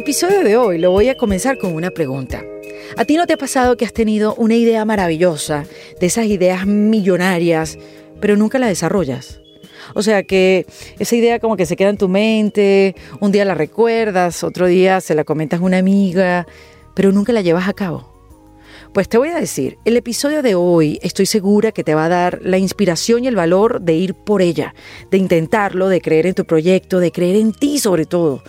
episodio de hoy lo voy a comenzar con una pregunta. ¿A ti no te ha pasado que has tenido una idea maravillosa, de esas ideas millonarias, pero nunca la desarrollas? O sea que esa idea como que se queda en tu mente, un día la recuerdas, otro día se la comentas a una amiga, pero nunca la llevas a cabo. Pues te voy a decir, el episodio de hoy estoy segura que te va a dar la inspiración y el valor de ir por ella, de intentarlo, de creer en tu proyecto, de creer en ti sobre todo.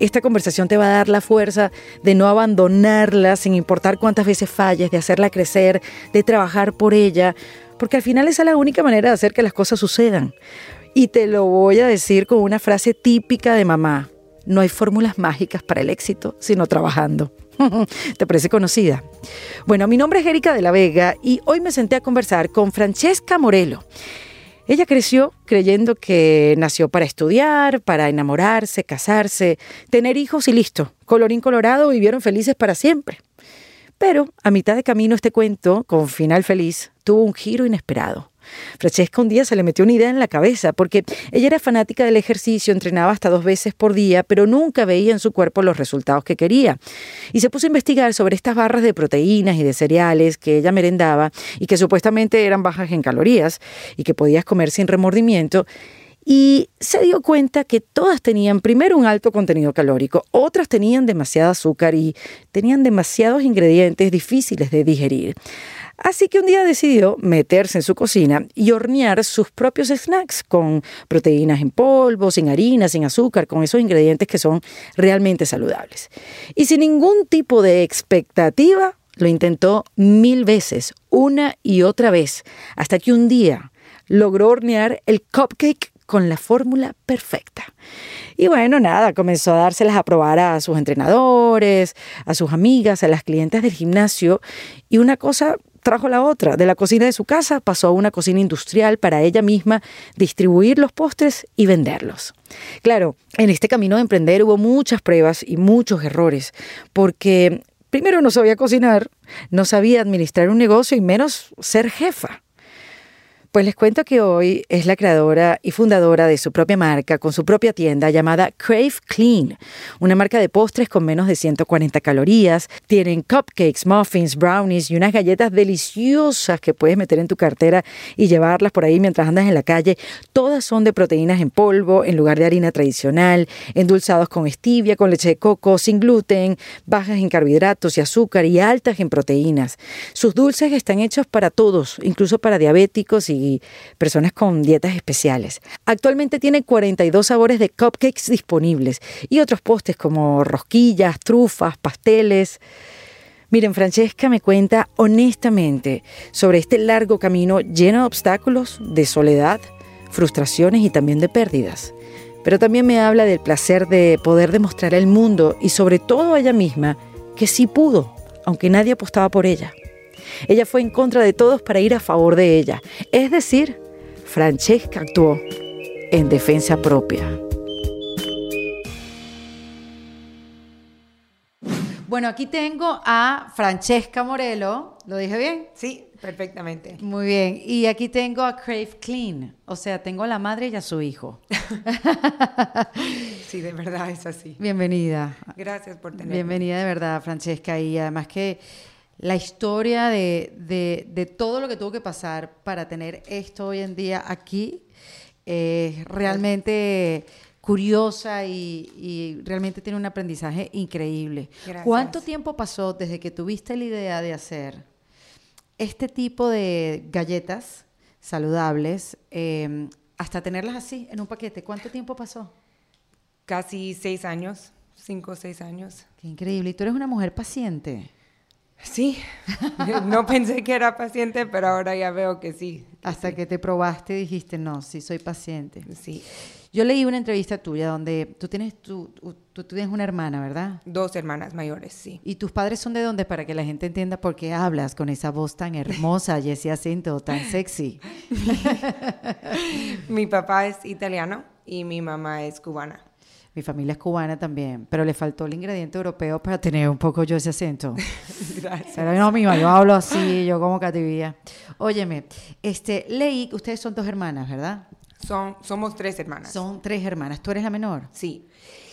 Esta conversación te va a dar la fuerza de no abandonarla sin importar cuántas veces falles, de hacerla crecer, de trabajar por ella, porque al final esa es la única manera de hacer que las cosas sucedan. Y te lo voy a decir con una frase típica de mamá. No hay fórmulas mágicas para el éxito, sino trabajando. ¿Te parece conocida? Bueno, mi nombre es Erika de la Vega y hoy me senté a conversar con Francesca Morelo. Ella creció creyendo que nació para estudiar, para enamorarse, casarse, tener hijos y listo. Colorín colorado, vivieron felices para siempre. Pero a mitad de camino este cuento, con final feliz, tuvo un giro inesperado. Francesca un día se le metió una idea en la cabeza, porque ella era fanática del ejercicio, entrenaba hasta dos veces por día, pero nunca veía en su cuerpo los resultados que quería. Y se puso a investigar sobre estas barras de proteínas y de cereales que ella merendaba y que supuestamente eran bajas en calorías y que podías comer sin remordimiento y se dio cuenta que todas tenían primero un alto contenido calórico, otras tenían demasiado azúcar y tenían demasiados ingredientes difíciles de digerir. Así que un día decidió meterse en su cocina y hornear sus propios snacks con proteínas en polvo, sin harina, sin azúcar, con esos ingredientes que son realmente saludables. Y sin ningún tipo de expectativa, lo intentó mil veces, una y otra vez, hasta que un día logró hornear el cupcake con la fórmula perfecta. Y bueno, nada, comenzó a dárselas a probar a sus entrenadores, a sus amigas, a las clientes del gimnasio. Y una cosa trajo la otra. De la cocina de su casa pasó a una cocina industrial para ella misma distribuir los postres y venderlos. Claro, en este camino de emprender hubo muchas pruebas y muchos errores, porque primero no sabía cocinar, no sabía administrar un negocio y menos ser jefa. Pues les cuento que hoy es la creadora y fundadora de su propia marca, con su propia tienda llamada Crave Clean, una marca de postres con menos de 140 calorías. Tienen cupcakes, muffins, brownies y unas galletas deliciosas que puedes meter en tu cartera y llevarlas por ahí mientras andas en la calle. Todas son de proteínas en polvo, en lugar de harina tradicional, endulzados con stevia, con leche de coco, sin gluten, bajas en carbohidratos y azúcar y altas en proteínas. Sus dulces están hechos para todos, incluso para diabéticos y personas con dietas especiales. Actualmente tiene 42 sabores de cupcakes disponibles y otros postres como rosquillas, trufas, pasteles. Miren, Francesca me cuenta honestamente sobre este largo camino lleno de obstáculos, de soledad, frustraciones y también de pérdidas. Pero también me habla del placer de poder demostrar al mundo y sobre todo a ella misma que sí pudo, aunque nadie apostaba por ella. Ella fue en contra de todos para ir a favor de ella. Es decir, Francesca actuó en defensa propia. Bueno, aquí tengo a Francesca Morelo. ¿Lo dije bien? Sí, perfectamente. Muy bien. Y aquí tengo a Crave Clean. O sea, tengo a la madre y a su hijo. sí, de verdad es así. Bienvenida. Gracias por tenerme. Bienvenida de verdad, Francesca. Y además que la historia de, todo lo que tuvo que pasar para tener esto hoy en día aquí es realmente curiosa y, realmente tiene un aprendizaje increíble. ¿Cuánto tiempo pasó desde que tuviste la idea de hacer este tipo de galletas saludables em, hasta tenerlas así en un paquete? ¿Cuánto tiempo pasó? Casi seis años, cinco o seis años. Qué increíble. ¿Y tú eres una mujer paciente? Sí, no pensé que era paciente, pero ahora ya veo que sí. Hasta que te probaste dijiste, no, sí soy paciente. Sí. Yo leí una entrevista tuya donde tú tienes, tú, tú, tienes una hermana, ¿verdad? Dos hermanas mayores, sí. ¿Y tus padres son de dónde? Para que la gente entienda por qué hablas con esa voz tan hermosa y ese acento tan sexy. mi papá es italiano y mi mamá es cubana. Mi familia es cubana también, pero le faltó el ingrediente europeo para tener un poco yo ese acento. Gracias. Pero no, mima, yo hablo así, yo como cativía. Óyeme, este, leí que ustedes son dos hermanas, ¿verdad? Son, somos tres hermanas. Son tres hermanas. ¿Tú eres la menor? Sí.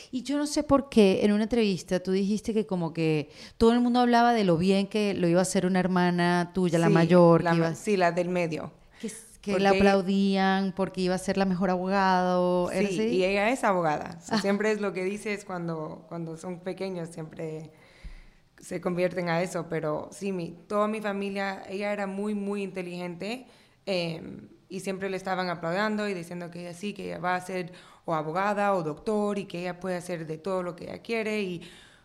Y yo no sé por qué en una entrevista tú dijiste que como que todo el mundo hablaba de lo bien que lo iba a hacer una hermana tuya, la mayor. La, Sí, la del medio. Que, la aplaudían porque iba a ser la mejor abogado. Sí, y ella es abogada. Ah. Siempre es lo que dices cuando, cuando son pequeños, siempre se convierten a eso. Pero sí, mi, toda mi familia, ella era muy, muy inteligente. Em, y siempre le estaban aplaudiendo y diciendo que ella sí, que ella va a ser o abogada o doctor y que ella puede hacer de todo lo que ella quiere. Y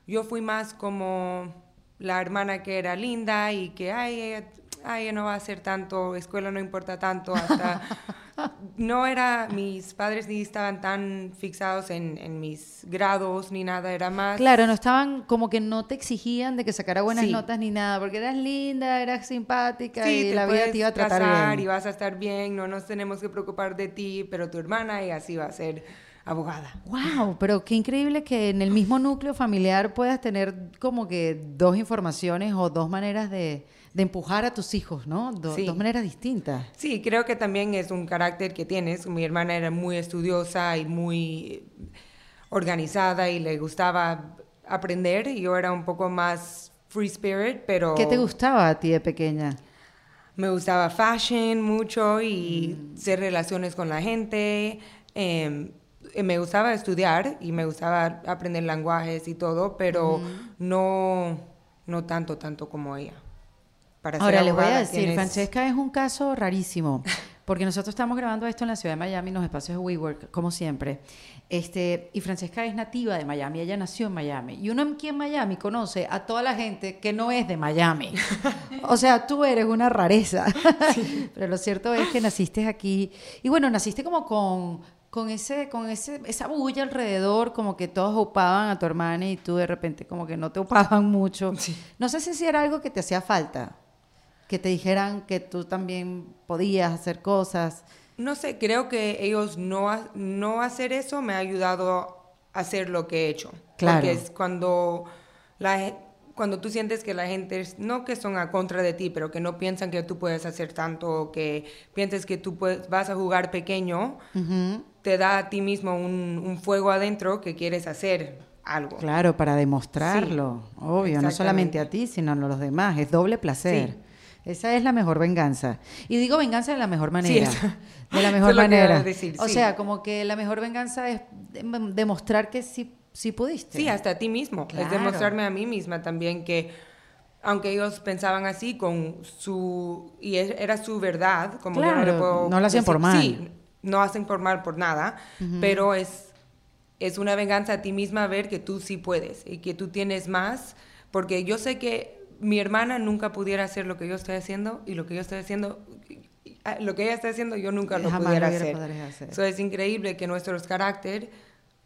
yo fui más como la hermana que era linda y que, ay, ella, ay, no va a hacer tanto, escuela no importa tanto, hasta no era, mis padres ni estaban tan fixados en, en, mis grados ni nada, era más... Claro, no estaban, como que no te exigían de que sacara buenas notas ni nada, porque eras linda, eras simpática y la vida te iba a tratar bien. y vas a estar bien, no nos tenemos que preocupar de ti, pero tu hermana y así va a ser abogada. Wow, pero qué increíble que en el mismo núcleo familiar puedas tener como que dos informaciones o dos maneras de de empujar a tus hijos, ¿no? dos maneras distintas. Sí, creo que también es un carácter que tienes. Mi hermana era muy estudiosa y muy organizada y le gustaba aprender. Y yo era un poco más free spirit, pero... ¿Qué te gustaba a ti de pequeña? Me gustaba fashion mucho y mm. hacer relaciones con la gente. Em, me gustaba estudiar y me gustaba aprender lenguajes y todo, pero no, no tanto, tanto como ella. Ahora les voy a decir, Francesca es un caso rarísimo, porque nosotros estamos grabando esto en la ciudad de Miami, en los espacios de WeWork, como siempre. Este, y Francesca es nativa de Miami, ella nació en Miami. Y uno aquí en Miami conoce a toda la gente que no es de Miami. o sea, tú eres una rareza. Pero lo cierto es que naciste aquí. Y bueno, naciste como con, con, ese, con ese, esa bulla alrededor, como que todos ocupaban a tu hermana y tú de repente como que no te ocupaban mucho. No sé si era algo que te hacía falta que te dijeran que tú también podías hacer cosas? No sé, creo que ellos no, no hacer eso me ha ayudado a hacer lo que he hecho. Claro. Porque es cuando, la, cuando tú sientes que la gente, no que son a contra de ti, pero que no piensan que tú puedes hacer tanto, o que pienses que tú puedes, vas a jugar pequeño, te da a ti mismo un, un fuego adentro que quieres hacer algo. Claro, para demostrarlo, obvio, no solamente a ti, sino a los demás, es doble placer. Sí. Esa es la mejor venganza. Y digo venganza de la mejor manera. de la mejor manera. o sea, como que la mejor venganza es demostrar que sí, sí pudiste. Sí, hasta a ti mismo. Es demostrarme a mí misma también que, aunque ellos pensaban así, con su. y era su verdad, como yo no le puedo. No lo hacen por mal. Sí, no hacen por mal por nada, pero es. Es una venganza a ti misma ver que tú sí puedes y que tú tienes más, porque yo sé que mi hermana nunca pudiera hacer lo que yo estoy haciendo y lo que yo estoy haciendo, ah, lo que ella está haciendo yo nunca lo pudiera hacer. Eso es increíble que nuestro carácter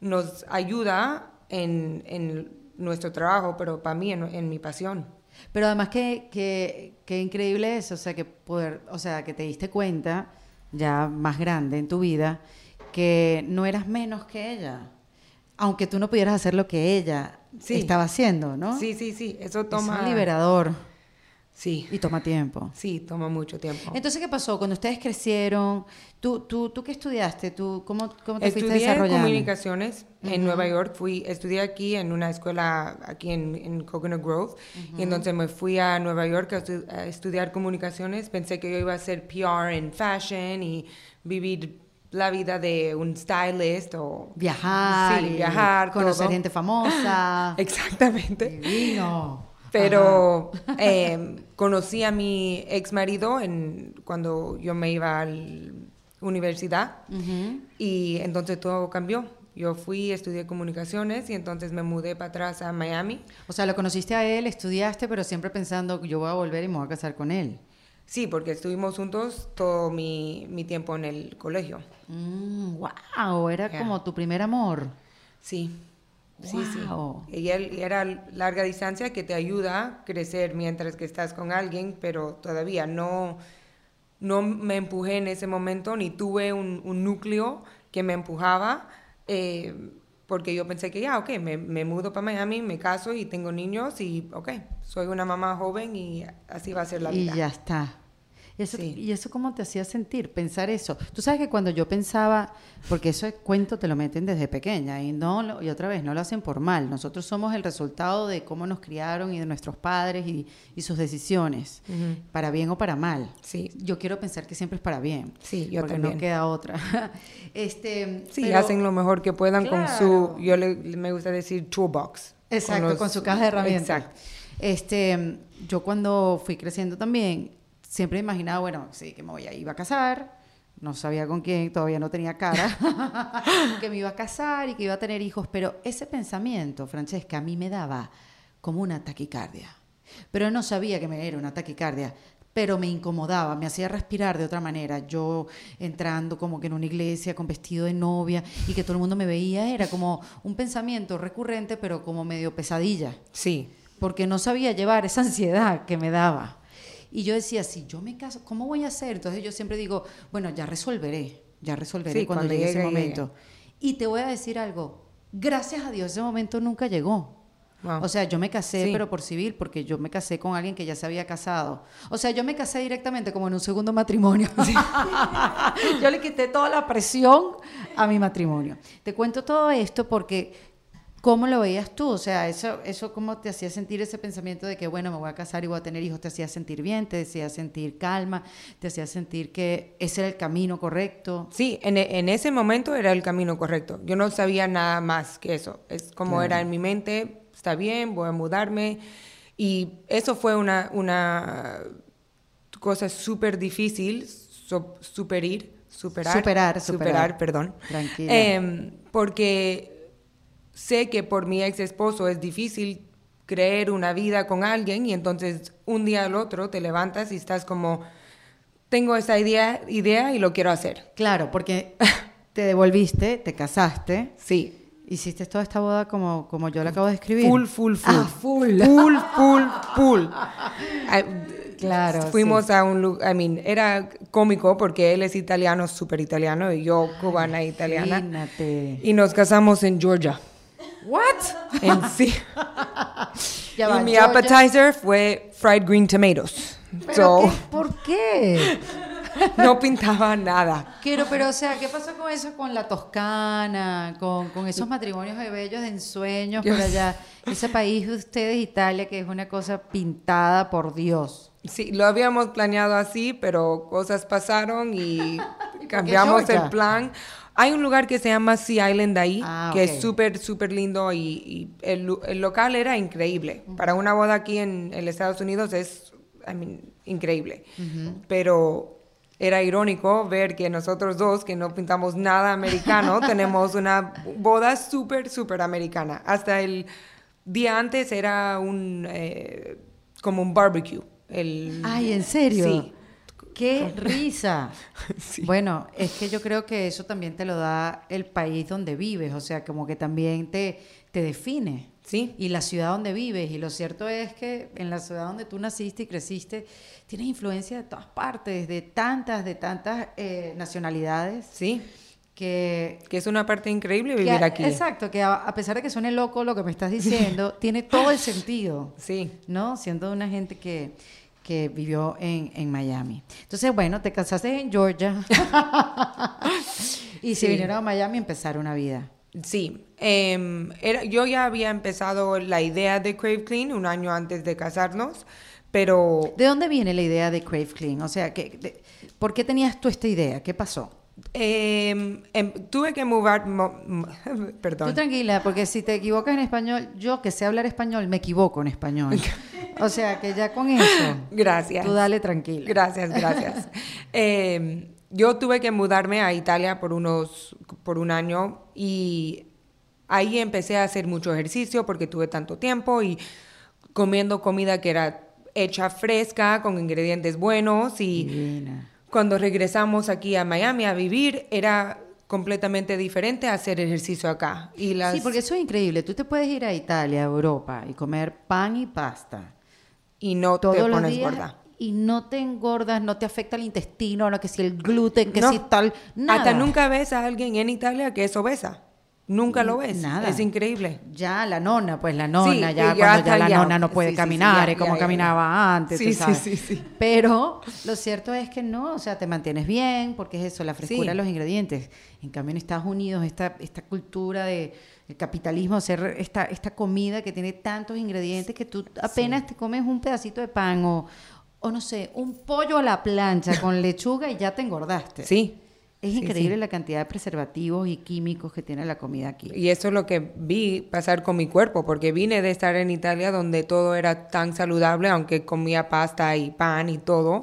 nos ayuda en, en nuestro trabajo, pero para mí en, mi pasión. Pero además que, que, que, increíble es, o sea, que poder, o sea, que te diste cuenta ya más grande en tu vida que no eras menos que ella, aunque tú no pudieras hacer lo que ella estaba haciendo, ¿no? Sí, sí, sí, eso toma... Es liberador. Sí. Y toma tiempo. Sí, toma mucho tiempo. Entonces, ¿qué pasó? Cuando ustedes crecieron, ¿tú, tú, tú qué estudiaste? ¿Tú, cómo, cómo te fuiste desarrollando? comunicaciones en Nueva York. Fui, estudié aquí en una escuela aquí en, en Coconut Grove. Y entonces me fui a Nueva York a, estudiar comunicaciones. Pensé que yo iba a hacer PR en fashion y vivir la vida de un stylist o viajar, sí, viajar, conocer gente famosa. Exactamente. Divino. Pero eh, conocí a mi ex marido en, cuando yo me iba a la universidad y entonces todo cambió. Yo fui, estudié comunicaciones y entonces me mudé para atrás a Miami. O sea, lo conociste a él, estudiaste, pero siempre pensando, yo voy a volver y me voy a casar con él. Sí, porque estuvimos juntos todo mi, mi tiempo en el colegio. wow, mm, era como tu primer amor. Sí, sí, sí. Y, él, era larga distancia que te ayuda a crecer mientras que estás con alguien, pero todavía no, no me empujé en ese momento, ni tuve un, un núcleo que me empujaba. Eh, porque yo pensé que ya, ok, me, me mudo para Miami, me caso y tengo niños y, ok, soy una mamá joven y así va a ser la vida. Y ya está. Eso, Sí. ¿Y eso cómo te hacía sentir, pensar eso? Tú sabes que cuando yo pensaba, porque eso es cuento te lo meten desde pequeña y no lo- y otra vez no lo hacen por mal. Nosotros somos el resultado de cómo nos criaron y de nuestros padres y, y sus decisiones, para bien o para mal. Sí. Yo quiero pensar que siempre es para bien. Sí, yo porque también. no queda otra. este, Sí, pero- hacen lo mejor que puedan con su, yo le, me gusta decir toolbox. Exacto, los- con su caja de herramientas. Exacto. Este, yo cuando fui creciendo también, siempre imaginaba, bueno, sí, que me voy a, iba a casar, no sabía con quién, todavía no tenía cara, que me iba a casar y que iba a tener hijos, pero ese pensamiento, Francesca, a mí me daba como una taquicardia. Pero no sabía que me era una taquicardia, pero me incomodaba, me hacía respirar de otra manera. Yo entrando como que en una iglesia con vestido de novia y que todo el mundo me veía, era como un pensamiento recurrente, pero como medio pesadilla Sí, porque no sabía llevar esa ansiedad que me daba. Y yo decía, si yo me caso, ¿cómo voy a hacer? Entonces yo siempre digo, bueno, ya resolveré, ya resolveré Sí, cuando, cuando llegue ese llegue, momento. Y te voy a decir algo, gracias a Dios ese momento nunca llegó. Wow. O sea, yo me casé, Sí. pero por civil, porque yo me casé con alguien que ya se había casado. O sea, yo me casé directamente como en un segundo matrimonio. yo le quité toda la presión a mi matrimonio. Te cuento todo esto porque ¿Cómo lo veías tú? O sea, eso, eso cómo te hacía sentir ese pensamiento de que, bueno, me voy a casar y voy a tener hijos, te hacía sentir bien, te hacía sentir calma, te hacía sentir que ese era el camino correcto. sí, en, e- en ese momento era el camino correcto. Yo no sabía nada más que eso. Es como Claro. era en mi mente, está bien, voy a mudarme. Y eso fue una, una cosa súper difícil, so- superir, superar. Superar, superar. perdón. Tranquila. Em, porque sé que por mi ex esposo es difícil creer una vida con alguien y entonces un día al otro te levantas y estás como, tengo esa idea, idea y lo quiero hacer. Claro, porque te devolviste, te casaste, Sí. hiciste toda esta boda como, como yo la acabo de escribir. Full, full, full. Ah, full. Full, full, full. Ah, Claro, Fuimos sí. a un lugar, I mean, era cómico porque él es italiano, súper italiano, y yo cubana e italiana. Imagínate. Y nos casamos en Georgia. ¿What? En sí. Ya y va, mi Georgia- appetizer fue fried green tomatoes. ¿Pero So, qué? ¿Por qué? no pintaba nada. Quiero, pero o sea, ¿qué pasó con eso con la Toscana, con, con esos matrimonios de bellos de ensueños por allá? Ese país de ustedes, Italia, que es una cosa pintada por Dios. Sí, lo habíamos planeado así, pero cosas pasaron y cambiamos el plan. Hay un lugar que se llama Sea Island ahí, Ah, que es súper, súper lindo y, y el, el local era increíble. Para una boda aquí en, en Estados Unidos es I mean, increíble. Pero era irónico ver que nosotros dos, que no pintamos nada americano, tenemos una boda súper, súper americana. Hasta el día antes era un, eh, como un barbecue. El, Ay, ¿en serio? Sí. ¡Qué risa! Sí. Bueno, es que yo creo que eso también te lo da el país donde vives, o sea, como que también te, te define. Sí. Y la ciudad donde vives. Y lo cierto es que en la ciudad donde tú naciste y creciste, tienes influencia de todas partes, de tantas, de tantas eh, nacionalidades, Sí, que... que es una parte increíble vivir a- aquí. Exacto, que a, a pesar de que suene loco lo que me estás diciendo, tiene todo el sentido. Sí, ¿no? Siendo una gente que, que vivió en, en Miami. Entonces, bueno, te casaste en Georgia y se Sí. vinieron a Miami a empezar una vida. sí. Em, era, yo ya había empezado la idea de Crave Clean un año antes de casarnos, pero ¿De dónde viene la idea de Crave Clean? O sea, que, de- ¿por qué tenías tú esta idea? ¿Qué pasó? Em, em, tuve que mover, mo- m- perdón. Tú tranquila, porque si te equivocas en español, yo que sé hablar español, me equivoco en español. O sea, que ya con eso, Gracias. tú dale tranquila. Gracias, gracias. Em, yo tuve que mudarme a Italia por unos, por un año y ahí empecé a hacer mucho ejercicio porque tuve tanto tiempo y comiendo comida que era hecha fresca, con ingredientes buenos y Divina. Cuando regresamos aquí a Miami a vivir era completamente diferente a hacer ejercicio acá. Y las, Sí, porque eso es increíble. Tú te puedes ir a Italia, a Europa, y comer pan y pasta. y no todos te los pones días gorda. y no te engordas, no te afecta el intestino, no que si el gluten, que No. si tal, nada. Hasta nunca ves a alguien en Italia que es obesa. Nunca lo ves. Nada. Es increíble. Ya, la nona, pues la nona, Sí, ya cuando ya la ya- nona no puede sí, sí, sí, caminar, es como caminaba antes, Sí, sabes. sí, sí. Pero lo cierto es que no, o sea, te mantienes bien, porque es eso, la frescura de los ingredientes. En cambio, en Estados Unidos, esta, esta cultura de el capitalismo, hacer esta, esta comida que tiene tantos ingredientes que tú apenas te comes un pedacito de pan o, o no sé, un pollo a la plancha con lechuga y ya te engordaste. Sí. Es Sí, increíble sí. la cantidad de preservativos y químicos que tiene la comida aquí. Y eso es lo que vi pasar con mi cuerpo, porque vine de estar en Italia donde todo era tan saludable, aunque comía pasta y pan y todo.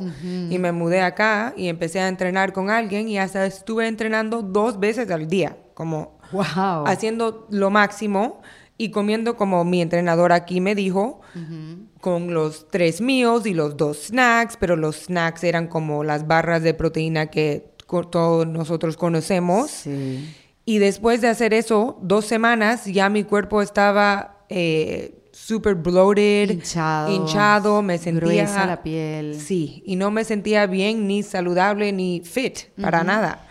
Y me mudé acá y empecé a entrenar con alguien y hasta estuve entrenando dos veces al día, como Wow. haciendo lo máximo y comiendo como mi entrenador aquí me dijo, con los tres míos y los dos snacks, pero los snacks eran como las barras de proteína que todos nosotros conocemos. Sí. Y después de hacer eso, dos semanas, ya mi cuerpo estaba eh, super bloated, Hinchado, hinchado, me sentía... gruesa la piel. Sí, y no me sentía bien, ni saludable, ni fit, para nada.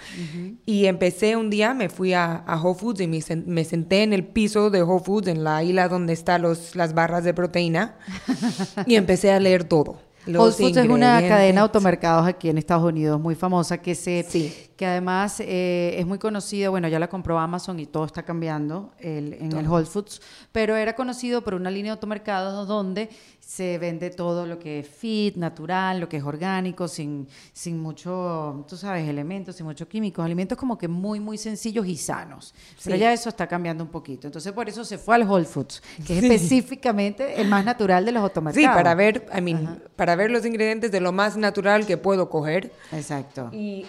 Y empecé un día, me fui a, a Whole Foods y me, me senté en el piso de Whole Foods, en la isla donde están las barras de proteína, y empecé a leer todo. Whole los Foods es una cadena de automercados aquí en Estados Unidos muy famosa que se Sí. Que además eh, es muy conocida, bueno, ya la compró Amazon y todo está cambiando el- en el Whole Foods, pero era conocido por una línea de automercados donde se vende todo lo que es fit, natural, lo que es orgánico, sin, sin mucho, tú sabes, elementos, sin muchos químicos, alimentos como que muy, muy sencillos y sanos. Pero ya eso está cambiando un poquito. Entonces por eso se fue al Whole Foods, que es específicamente el más natural de los automercados. Sí, para ver, I mean, para ver los ingredientes de lo más natural que puedo coger. Exacto. Y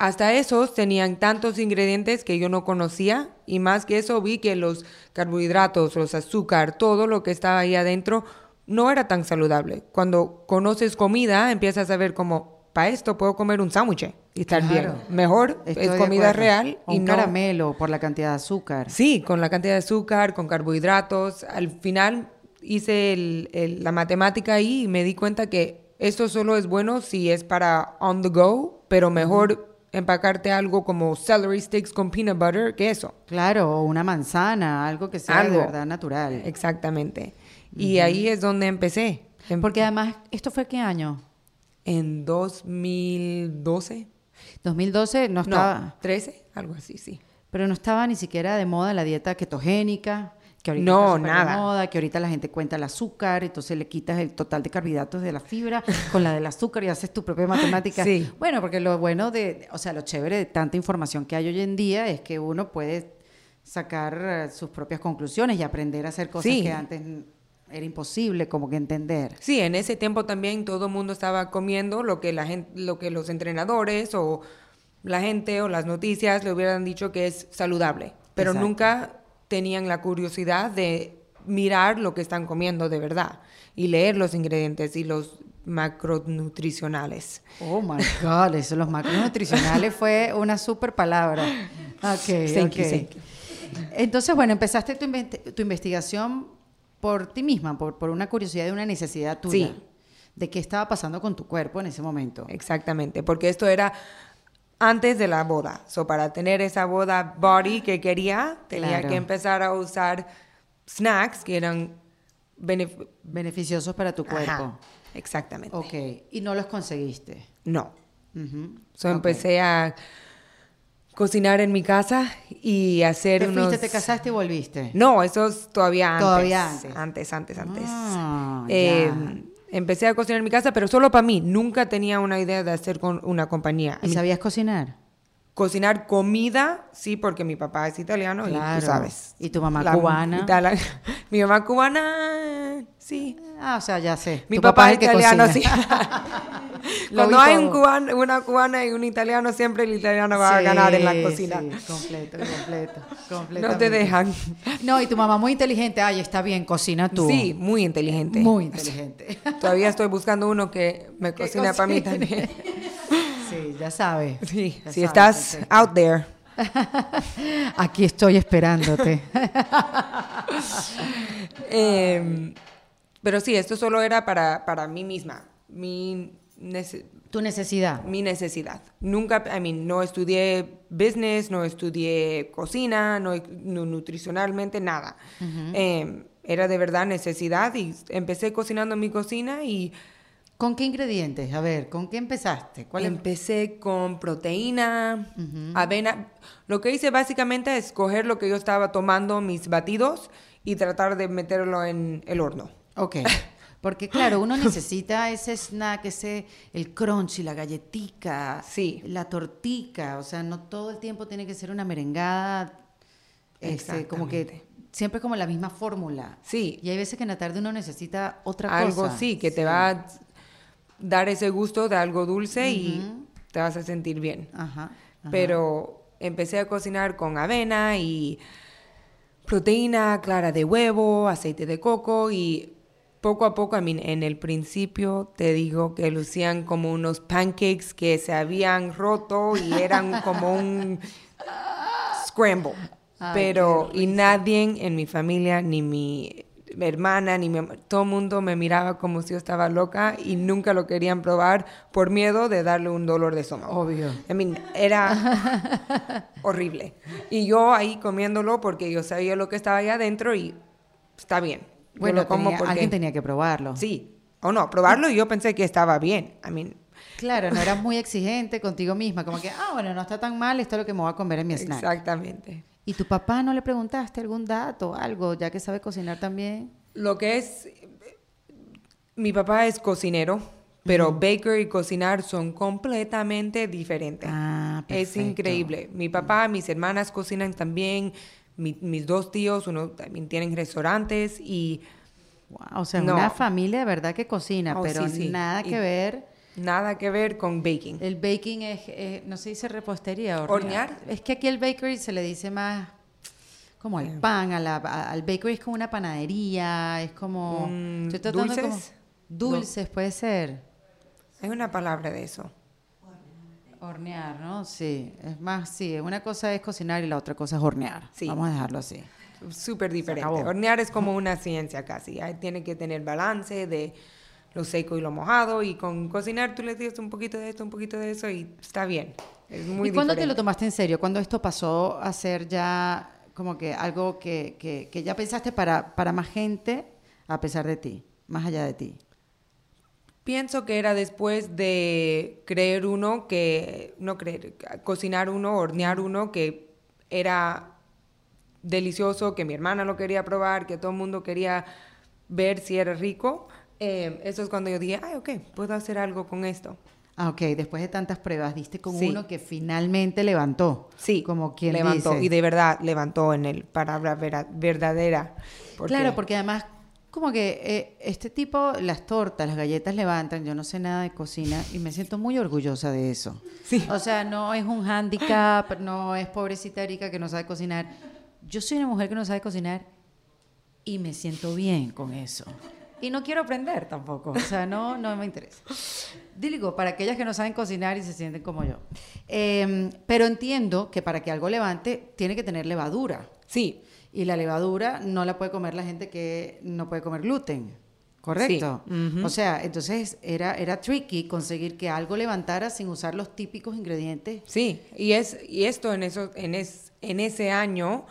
hasta esos tenían tantos ingredientes que yo no conocía y más que eso vi que los carbohidratos, los azúcar, todo lo que estaba ahí adentro no era tan saludable. Cuando conoces comida empiezas a ver como, para esto puedo comer un sándwich y estar Claro. bien. Mejor Estoy es comida real O y un no... caramelo por la cantidad de azúcar. Sí, con la cantidad de azúcar, con carbohidratos. Al final hice el- el- la matemática ahí y me di cuenta que esto solo es bueno si es para on the go, pero mejor empacarte algo como celery sticks con peanut butter que eso. Claro, o una manzana, algo que sea de verdad natural. Exactamente. Y ahí es donde empecé. Em- Porque además, ¿esto fue qué año? en 2012, 2012 no no, estaba, 13, algo así, sí. pero no estaba ni siquiera de moda la dieta ketogénica, que ahorita No, está nada. moda, que ahorita la gente cuenta el azúcar, entonces le quitas el total de carbohidratos de la fibra con la del azúcar y haces tu propia matemática. Sí. Bueno, porque lo bueno de, o sea, lo chévere de tanta información que hay hoy en día es que uno puede sacar eh, sus propias conclusiones y aprender a hacer cosas Sí. que antes era imposible como que entender. Sí, en ese tiempo también todo el mundo estaba comiendo lo que la gente, lo que los entrenadores o la gente o las noticias le hubieran dicho que es saludable, pero Exacto. nunca tenían la curiosidad de mirar lo que están comiendo de verdad y leer los ingredientes y los macronutricionales. Oh my God, eso los macronutricionales fue una super palabra. Ok, Thank you, ok. thank you. Entonces, bueno, empezaste tu, invente- tu investigación por ti misma, por, por una curiosidad y una necesidad tuya. Sí. De qué estaba pasando con tu cuerpo en ese momento. Exactamente, porque esto era antes de la boda. So, para tener esa boda body que quería, tenía Claro. que empezar a usar snacks que eran benef- Beneficiosos para tu cuerpo. Ajá, exactamente. Ok, y no los conseguiste. No. So, empecé a cocinar en mi casa y hacer Te unos... fuiste, te casaste y volviste. No, eso es todavía antes. Todavía antes. Antes, antes, antes. Ah, Eh. Empecé a cocinar en mi casa, pero solo para mí. Nunca tenía una idea de hacer con una compañía. ¿Y sabías cocinar? Cocinar comida, sí, porque mi papá es italiano y Claro. tú sabes. ¿Y tu mamá cubana? itala- mi mamá cubana, sí. Ah, o sea, ya sé. Mi Tu papá, el es italiano, sí. Cuando hay un cubano, una cubana y un italiano, siempre el italiano va a ganar en la Sí, cocina. Sí, completo, completo, No te dejan. No, y tu mamá muy inteligente. Ay, está bien, cocina tú. Sí, muy inteligente. Muy inteligente. Todavía estoy buscando uno que me cocina para mí también. Sí, ya sabes. Sí, Ya si estás perfecto. out there. Aquí estoy esperándote. Eh, pero sí, esto solo era para, para mí misma. Mi nece- Tu necesidad. mi necesidad. Nunca, I mean, no estudié business, no estudié cocina, no, no nutricionalmente, nada. Eh, era de verdad necesidad y empecé cocinando en mi cocina y ¿Con qué ingredientes? A ver, ¿con qué empezaste? ¿Cuál em- empecé con proteína, avena. Lo que hice básicamente es coger lo que yo estaba tomando, mis batidos, y tratar de meterlo en el horno. Ok. Porque claro, uno necesita ese snack, ese el crunchy, la galletica, Sí. la tortica, o sea, no todo el tiempo tiene que ser una merengada este, como que siempre como la misma fórmula. Sí. Y hay veces que en la tarde uno necesita otra algo cosa. sí, que te va a dar ese gusto de algo dulce y te vas a sentir bien. Ajá. ajá. Pero empecé a cocinar con avena y proteína, clara de huevo, aceite de coco y poco a poco, I mean, en el principio te digo que lucían como unos pancakes que se habían roto y eran como un scramble. Ay, Pero, y nadie en mi familia, ni mi hermana, ni mi todo el mundo me miraba como si yo estaba loca y nunca lo querían probar por miedo de darle un dolor de estómago. Obvio. I mean, era horrible. Y yo ahí comiéndolo porque yo sabía lo que estaba ahí adentro y está bien. Bueno, como porque- alguien tenía que probarlo. Sí, o no, probarlo y yo pensé que estaba bien. I mean, Claro, no eras muy exigente contigo misma, como que, ah, bueno, no está tan mal, esto es lo que me voy a comer en mi snack. exactamente. ¿Y tu papá no le preguntaste algún dato, algo, ya que sabe cocinar también? Lo que es, mi papá es cocinero, pero baker y cocinar son completamente diferentes. Ah, es increíble. Mi papá, mis hermanas cocinan también, mi- mis dos tíos, uno también tienen restaurantes y Wow, o sea, No. una familia de verdad que cocina, Oh, pero sí, sí. nada Y- que ver. Nada que ver con baking. El baking es, no se dice repostería, Hornear. Es que aquí el bakery se le dice más como el Eh. pan, a la- a- al bakery es como una panadería, es como... Mm, estoy de como- ¿dulces? dulces, puede ser. Hay una palabra de eso. Hornear, ¿no? Sí, es más, sí, una cosa es cocinar y la otra cosa es hornear. Sí. Vamos a dejarlo así. Súper diferente. Hornear es como una ciencia casi. Tiene que tener balance de lo seco y lo mojado. Y con cocinar tú le tienes un poquito de esto, un poquito de eso y está bien. Es muy ¿Y cuándo te lo tomaste en serio? ¿Cuándo esto pasó a ser ya como que algo que, que, que ya pensaste para, para más gente a pesar de ti, más allá de ti? Pienso que era después de creer uno que, no creer, cocinar uno, hornear uno, que era delicioso, que mi hermana lo quería probar, que todo el mundo quería ver si era rico. Eh, eso es cuando yo dije, ay, ok, puedo hacer algo con esto. Ah, ok, después de tantas pruebas, diste con Sí. uno que finalmente levantó. Sí, como quien levantó, dice. y de verdad levantó en el palabra vera- verdadera. porque- Claro, porque además, como que eh, este tipo, las tortas, las galletas levantan, yo no sé nada de cocina y me siento muy orgullosa de eso. Sí. O sea, no es un handicap, no es pobrecita Erika que no sabe cocinar. Yo soy una mujer que no sabe cocinar y me siento bien con eso. Y no quiero aprender tampoco, o sea, no, no me interesa. Digo, para aquellas que no saben cocinar y se sienten como yo. Em, pero entiendo que para que algo levante tiene que tener levadura. Sí, Y la levadura no la puede comer la gente que no puede comer gluten. ¿Correcto? Sí, ujú. O sea, entonces era, era tricky conseguir que algo levantara sin usar los típicos ingredientes. sí. Y, es, y esto en, eso, en, es, en ese año,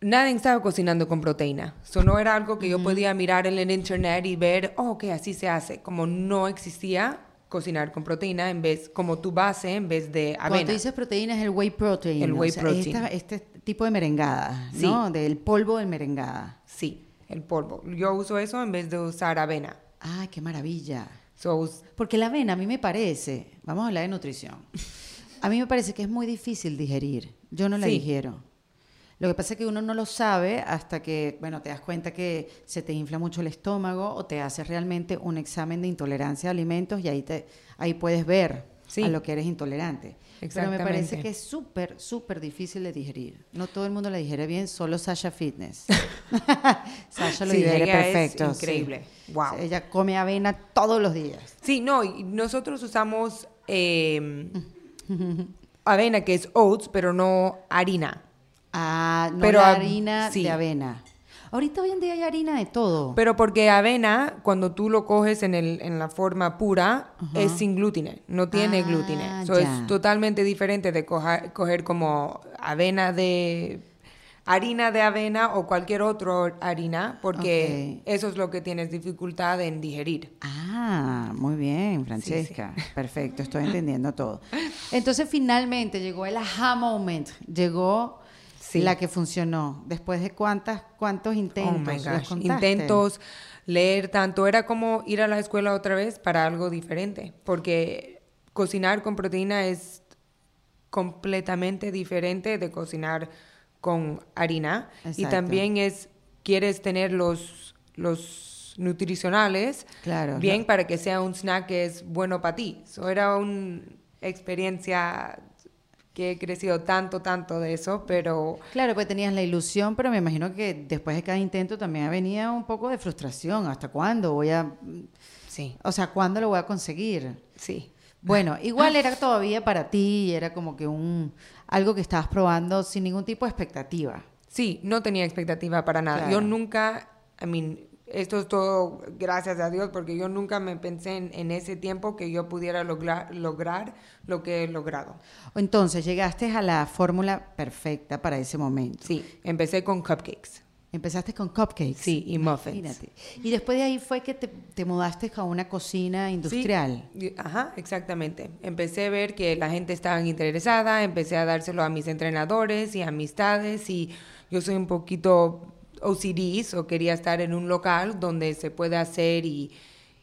nadie estaba cocinando con proteína. Eso no era algo que yo podía mirar en el internet y ver, oh, ok, así se hace. Como no existía cocinar con proteína en vez, como tu base en vez de Cuando avena. tú dices proteína es el whey protein. El o whey sea, protein. esta- este tipo de merengada, ¿no? Del polvo de merengada. Sí, el polvo. Yo uso eso en vez de usar avena. ¡Ay, qué maravilla! So, Porque la avena a mí me parece, vamos a hablar de nutrición, a mí me parece que es muy difícil digerir. Yo no la Sí. digiero. Lo que pasa es que uno no lo sabe hasta que, bueno, te das cuenta que se te infla mucho el estómago o te haces realmente un examen de intolerancia a alimentos y ahí, te, ahí puedes ver Sí. a lo que eres intolerante. Pero me parece que es súper, súper difícil de digerir. No todo el mundo la digiere bien, solo Sasha Fitness. Sasha lo Sí, digiere ella es perfecto. sí. increíble. Wow. Ella come avena todos los días. Sí, no, y nosotros usamos eh, avena, que es oats, pero no harina. Ah, no Pero la harina sí. de avena. Ahorita hoy en día hay harina de todo. Pero porque avena, cuando tú lo coges en, el, en la forma pura, es sin gluten, no tiene Ah, gluten. So, es totalmente diferente de coja- coger como avena de harina de avena o cualquier otra harina, porque eso es lo que tienes dificultad en digerir. Ah, muy bien, Francesca. Perfecto, estoy entendiendo todo. Entonces, finalmente llegó el aha moment. Llegó Sí. la que funcionó. Después de cuántas, cuántos intentos. Oh my ¿los gosh. contaste? Intentos, leer tanto. Era como ir a la escuela otra vez para algo diferente. Porque cocinar con proteína es completamente diferente de cocinar con harina. Y también es, quieres tener los, los nutricionales Claro, bien claro. para que sea un snack que es bueno para ti. So, era una experiencia que he crecido tanto, tanto de eso, pero... Claro, pues tenías la ilusión, pero me imagino que después de cada intento también venía un poco de frustración. ¿Hasta cuándo voy a...? Sí, O sea, ¿cuándo lo voy a conseguir? sí. Bueno, igual era todavía para ti, era como que un algo que estabas probando sin ningún tipo de expectativa. Sí, no tenía expectativa para nada. Claro. Yo nunca, I mean, esto es todo gracias a Dios, porque yo nunca me pensé en, en ese tiempo que yo pudiera lograr, lograr lo que he logrado. Entonces, llegaste a la fórmula perfecta para ese momento. Sí, empecé con cupcakes. Empezaste con cupcakes. Sí, y muffins. Imagínate. Y después de ahí fue que te, te mudaste a una cocina industrial. Sí, ajá, exactamente. Empecé a ver que la gente estaba interesada, empecé a dárselo a mis entrenadores y amistades y yo soy un poquito OCD, o quería estar en un local donde se puede hacer y,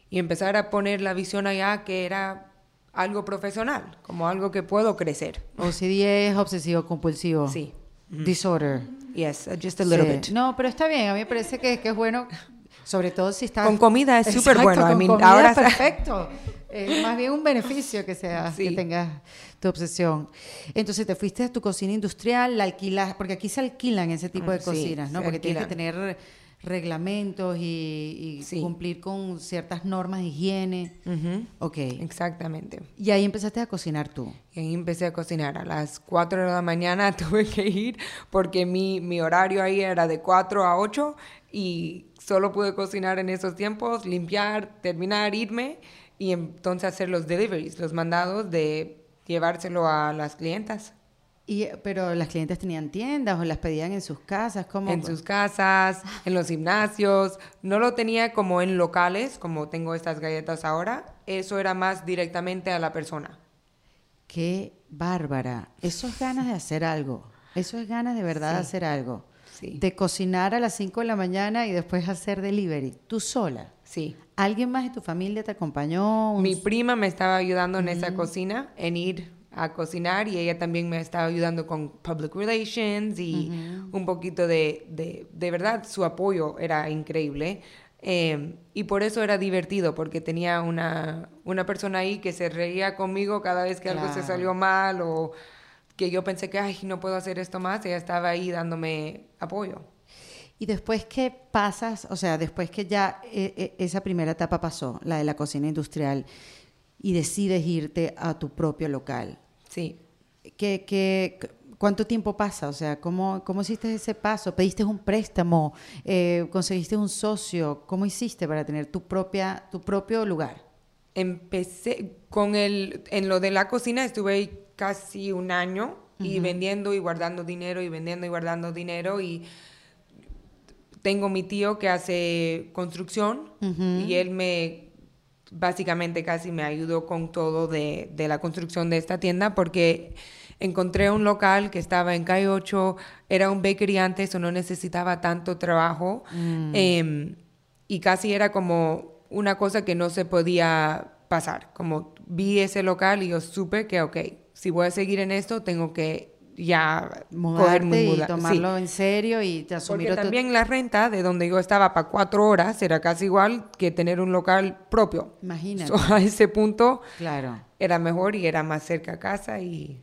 y empezar a poner la visión allá que era algo profesional, como algo que puedo crecer. OCD es obsesivo compulsivo. Sí. Disorder. Yes, uh, just a little Sí. bit. No, pero está bien. A mí me parece que, que es bueno, sobre todo si estás... Con comida es súper bueno. I con mean, comida ahora es perfecto. Más bien un beneficio que sea que Sí. tengas tu obsesión. Entonces te fuiste a tu cocina industrial, la alquilas, porque aquí se alquilan ese tipo de sí, cocinas, ¿no? Porque tienes que alquilan. tener reglamentos y, y Sí. cumplir con ciertas normas de higiene. Ujú, Ok. Exactamente. Y ahí empezaste a cocinar tú. Y ahí empecé a cocinar. A las 4 de la mañana tuve que ir porque mi, mi horario ahí era de 4 a 8 y solo pude cocinar en esos tiempos, limpiar, terminar, irme y entonces hacer los deliveries, los mandados de llevárselo a las clientas Y, pero las clientes tenían tiendas o las pedían en sus casas, ¿cómo? en sus casas, en los gimnasios. No lo tenía como en locales, como tengo estas galletas ahora. Eso era más directamente a la persona. Qué bárbara. Eso es ganas de hacer algo. Eso es ganas de verdad de Sí. hacer algo. Sí. De cocinar a las 5 de la mañana y después hacer delivery. Tú sola. Sí. ¿Alguien más de tu familia te acompañó? Un- Mi prima me estaba ayudando en esa cocina, en ir a cocinar y ella también me estaba ayudando con public relations y un poquito de, de, de verdad, su apoyo era increíble. Eh, y por eso era divertido, porque tenía una, una persona ahí que se reía conmigo cada vez que algo se salió mal o que yo pensé que, ay, no puedo hacer esto más, ella estaba ahí dándome apoyo. Y después que pasas, o sea, después que ya eh, esa primera etapa pasó, la de la cocina industrial, y decides irte a tu propio local, Sí. ¿qué, qué, cuánto tiempo pasa? O sea, ¿cómo, ¿cómo hiciste ese paso? ¿Pediste un préstamo? Eh, ¿Conseguiste un socio? ¿Cómo hiciste para tener tu, propia, tu propio lugar? Empecé con el, en lo de la cocina estuve ahí casi un año y vendiendo y guardando dinero y vendiendo y guardando dinero y tengo mi tío que hace construcción y él me básicamente casi me ayudó con todo de, de la construcción de esta tienda porque encontré un local que estaba en calle 8, era un bakery antes o no necesitaba tanto trabajo em, y casi era como una cosa que no se podía pasar, como vi ese local y yo supe que, ok, si voy a seguir en esto, tengo que ya Mudarte cogerme y muda- sí. tomarlo en serio y te asumir Porque también la renta de donde yo estaba para cuatro horas era casi igual que tener un local propio. Imagínate. So, a ese punto Claro. era mejor y era más cerca a casa y...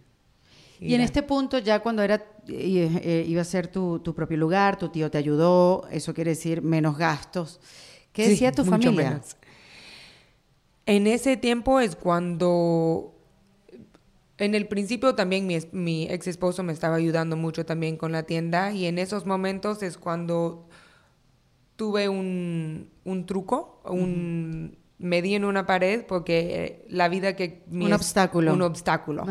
Y en este punto, ya cuando era eh, iba a ser tu, tu propio lugar, tu tío te ayudó, eso quiere decir menos gastos. ¿Qué Sí, decía tu mucho familia? menos. En ese tiempo es cuando... En el principio también mi, mi ex esposo me estaba ayudando mucho también con la tienda y en esos momentos es cuando tuve un, un truco, un, me di en una pared porque eh, la vida que... mi Un obstáculo. Un obstáculo.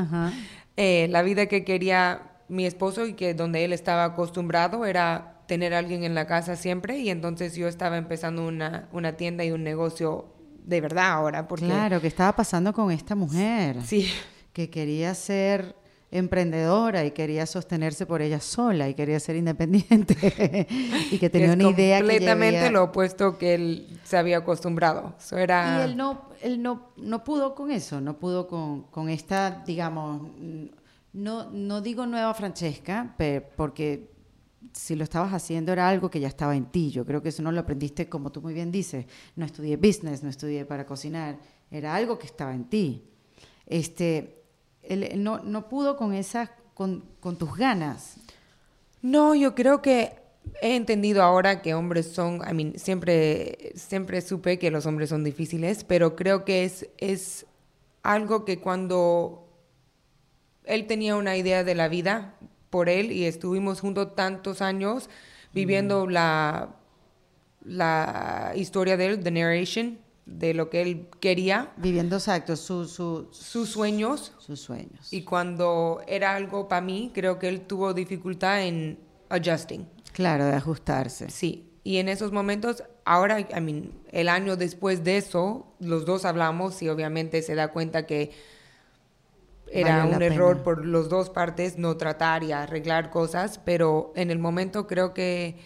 Eh, la vida que quería mi esposo y que donde él estaba acostumbrado era tener a alguien en la casa siempre y entonces yo estaba empezando una, una tienda y un negocio de verdad ahora porque Claro, ¿qué estaba pasando con esta mujer? sí Que quería ser emprendedora y quería sostenerse por ella sola y quería ser independiente y que tenía es una idea que completamente llevía- lo opuesto que él se había acostumbrado eso era Y él no, él no, no pudo con eso, no pudo con, con esta, digamos, no, no digo nueva Francesca, pe- porque si lo estabas haciendo era algo que ya estaba en ti. Yo creo que eso no lo aprendiste, como tú muy bien dices. No estudié business, no estudié para cocinar, era algo que estaba en ti. Este, él, no, no pudo con esas, con, con tus ganas. No, yo creo que he entendido ahora que hombres son, I mean, siempre, siempre supe que los hombres son difíciles, pero creo que es, es algo que cuando él tenía una idea de la vida por él y estuvimos juntos tantos años viviendo la, la historia de él, the narration, de lo que él quería, Viviendo exacto su, su, sus sueños, sus sueños. y cuando era algo para mí, creo que él tuvo dificultad en adjusting. Claro, de ajustarse. Sí, y en esos momentos, ahora, I mean, el año después de eso, los dos hablamos y obviamente se da cuenta que era un error pena. por los dos partes no tratar y arreglar cosas, pero en el momento creo que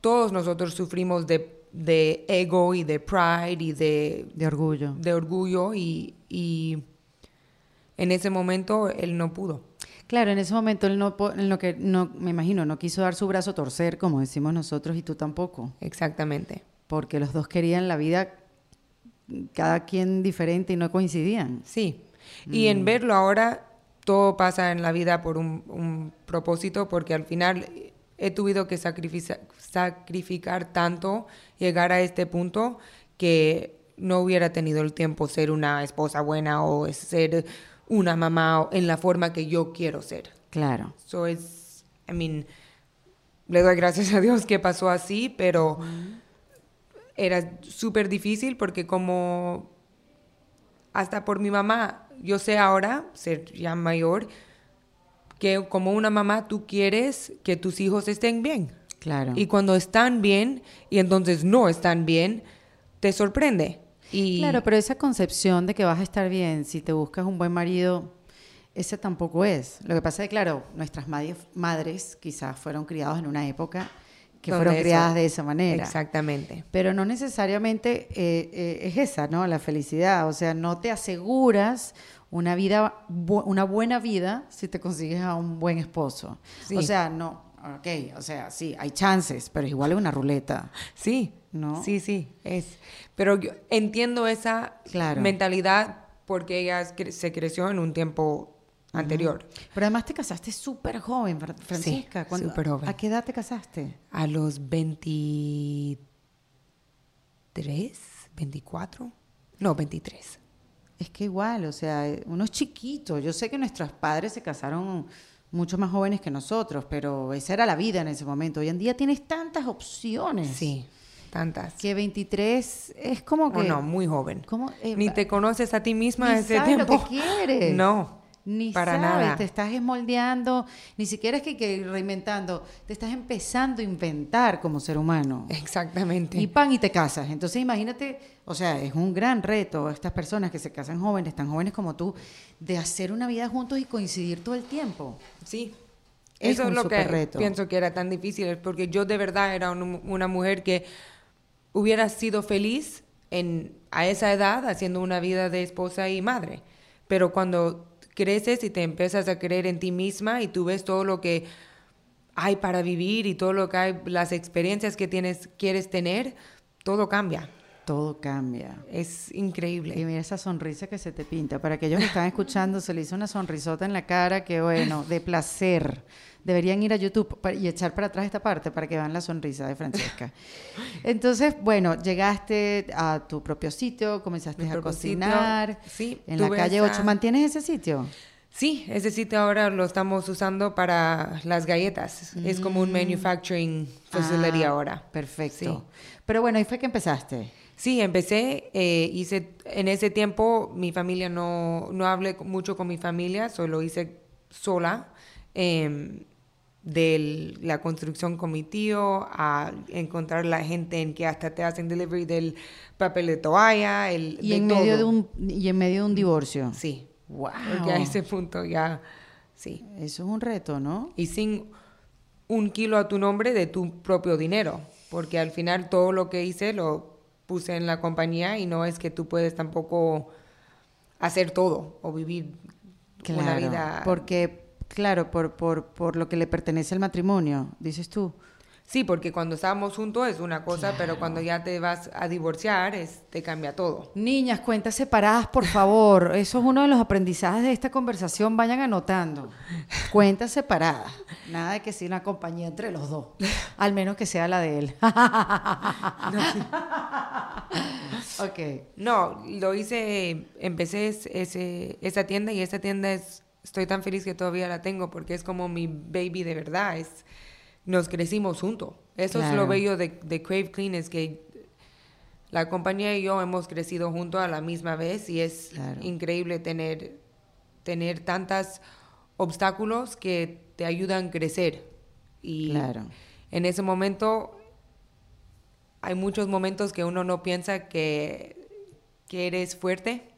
todos nosotros sufrimos de, de ego y de pride y de, De orgullo. de orgullo y, y en ese momento él no pudo. Claro, en ese momento él no, él no que no, me imagino, no quiso dar su brazo a torcer, como decimos nosotros, y tú tampoco, Exactamente. porque los dos querían la vida cada quien diferente y no coincidían. Sí. Y en verlo ahora, todo pasa en la vida por un, un propósito, porque al final he tenido que sacrificar, sacrificar tanto, llegar a este punto, que no hubiera tenido el tiempo ser una esposa buena o ser una mamá en la forma que yo quiero ser. Claro. So es, I mean, le doy gracias a Dios que pasó así, pero era súper difícil porque como hasta por mi mamá, yo sé ahora, ser ya mayor, que como una mamá tú quieres que tus hijos estén bien. Claro. Y cuando están bien y entonces no están bien, te sorprende. Y Claro, pero esa concepción de que vas a estar bien si te buscas un buen marido, ese tampoco es. Lo que pasa es que, claro, nuestras madres quizás fueron criadas en una época que fueron eso- criadas de esa manera. Exactamente. Pero no necesariamente eh, eh, es esa, ¿no? La felicidad. O sea, no te aseguras una vida, bu- una buena vida si te consigues a un buen esposo. Sí. O sea, no, ok, o sea, sí, hay chances, pero igual es una ruleta. Sí, ¿No? Sí, sí, es. Pero yo entiendo esa Claro. mentalidad porque ella se creció en un tiempo anterior. Pero además te casaste súper joven, Fra- Francisca. ¿Cuándo- súper joven. ¿A qué edad te casaste? A los 23, 24, no, 23. Es que igual, o sea, eh, uno es chiquito. Yo sé que nuestros padres se casaron mucho más jóvenes que nosotros, pero esa era la vida en ese momento. Hoy en día tienes tantas opciones. Sí, tantas. Que 23 es como que... Oh, no, muy joven. Eh, Ni te conoces a ti misma sabes tiempo. lo que quieres. No, Ni para sabes, nada. te estás esmoldeando, ni siquiera es que, que reinventando, te estás empezando a inventar como ser humano. Exactamente. Y pan y te casas. Entonces imagínate, o sea, es un gran reto estas personas que se casan jóvenes, tan jóvenes como tú, de hacer una vida juntos y coincidir todo el tiempo. Sí. Es Eso es lo que reto. pienso que era tan difícil, porque yo de verdad era un- una mujer que hubiera sido feliz en, a esa edad haciendo una vida de esposa y madre. Pero cuando creces y te empiezas a creer en ti misma y tú ves todo lo que hay para vivir y todo lo que hay, las experiencias que tienes, quieres tener, todo cambia. Todo cambia. Es Y increíble. mira esa sonrisa que se te pinta. Para aquellos que están escuchando, se le hizo una sonrisota en la cara que, bueno, de placer. Deberían ir a YouTube y echar para atrás esta parte para que vean la sonrisa de Francesca. Entonces, bueno, llegaste a tu propio sitio, comenzaste Mi a cocinar. sitio, sí, En la calle esa- 8. ¿Mantienes ese sitio? Sí, ese sitio ahora lo estamos usando para las galletas. Es como un manufacturing facility Ah, ahora. Perfecto. Pero bueno, ahí fue que empezaste. Sí, empecé, eh, hice, en ese tiempo mi familia no, no hablé mucho con mi familia, solo hice sola, em, de la construcción con mi tío, a encontrar la gente en que hasta te hacen delivery del papel de toalla, el, Y de en, medio de un, y en medio de un divorcio. Sí, Wow. porque a ese punto ya, sí. Eso es un reto, ¿no? y sin un kilo a tu nombre de tu propio dinero, porque al final todo lo que hice lo puse en la compañía y no es que tú puedes tampoco hacer todo o vivir una Claro, vida. Porque, claro, por, por, por lo que le pertenece al matrimonio, dices tú. Sí, porque cuando estábamos juntos es una cosa, pero cuando ya te vas a divorciar es, te cambia todo. Niñas, cuentas separadas, por favor. Eso es uno de los aprendizajes de esta conversación. Vayan anotando. Cuentas separadas. Nada de que sea una compañía entre los dos. Al menos que sea la de él. ok. No, lo hice, empecé es- ese, esa tienda y esa tienda es, estoy tan feliz que todavía la tengo porque es como mi baby de verdad, es, nos crecimos juntos. Eso es lo bello de, de Crave Clean, es que la compañía y yo hemos crecido juntos a la misma vez y es Claro. increíble tener, tener tantos obstáculos que te ayudan a crecer. Y Claro. en ese momento hay muchos momentos que uno no piensa que, que eres fuerte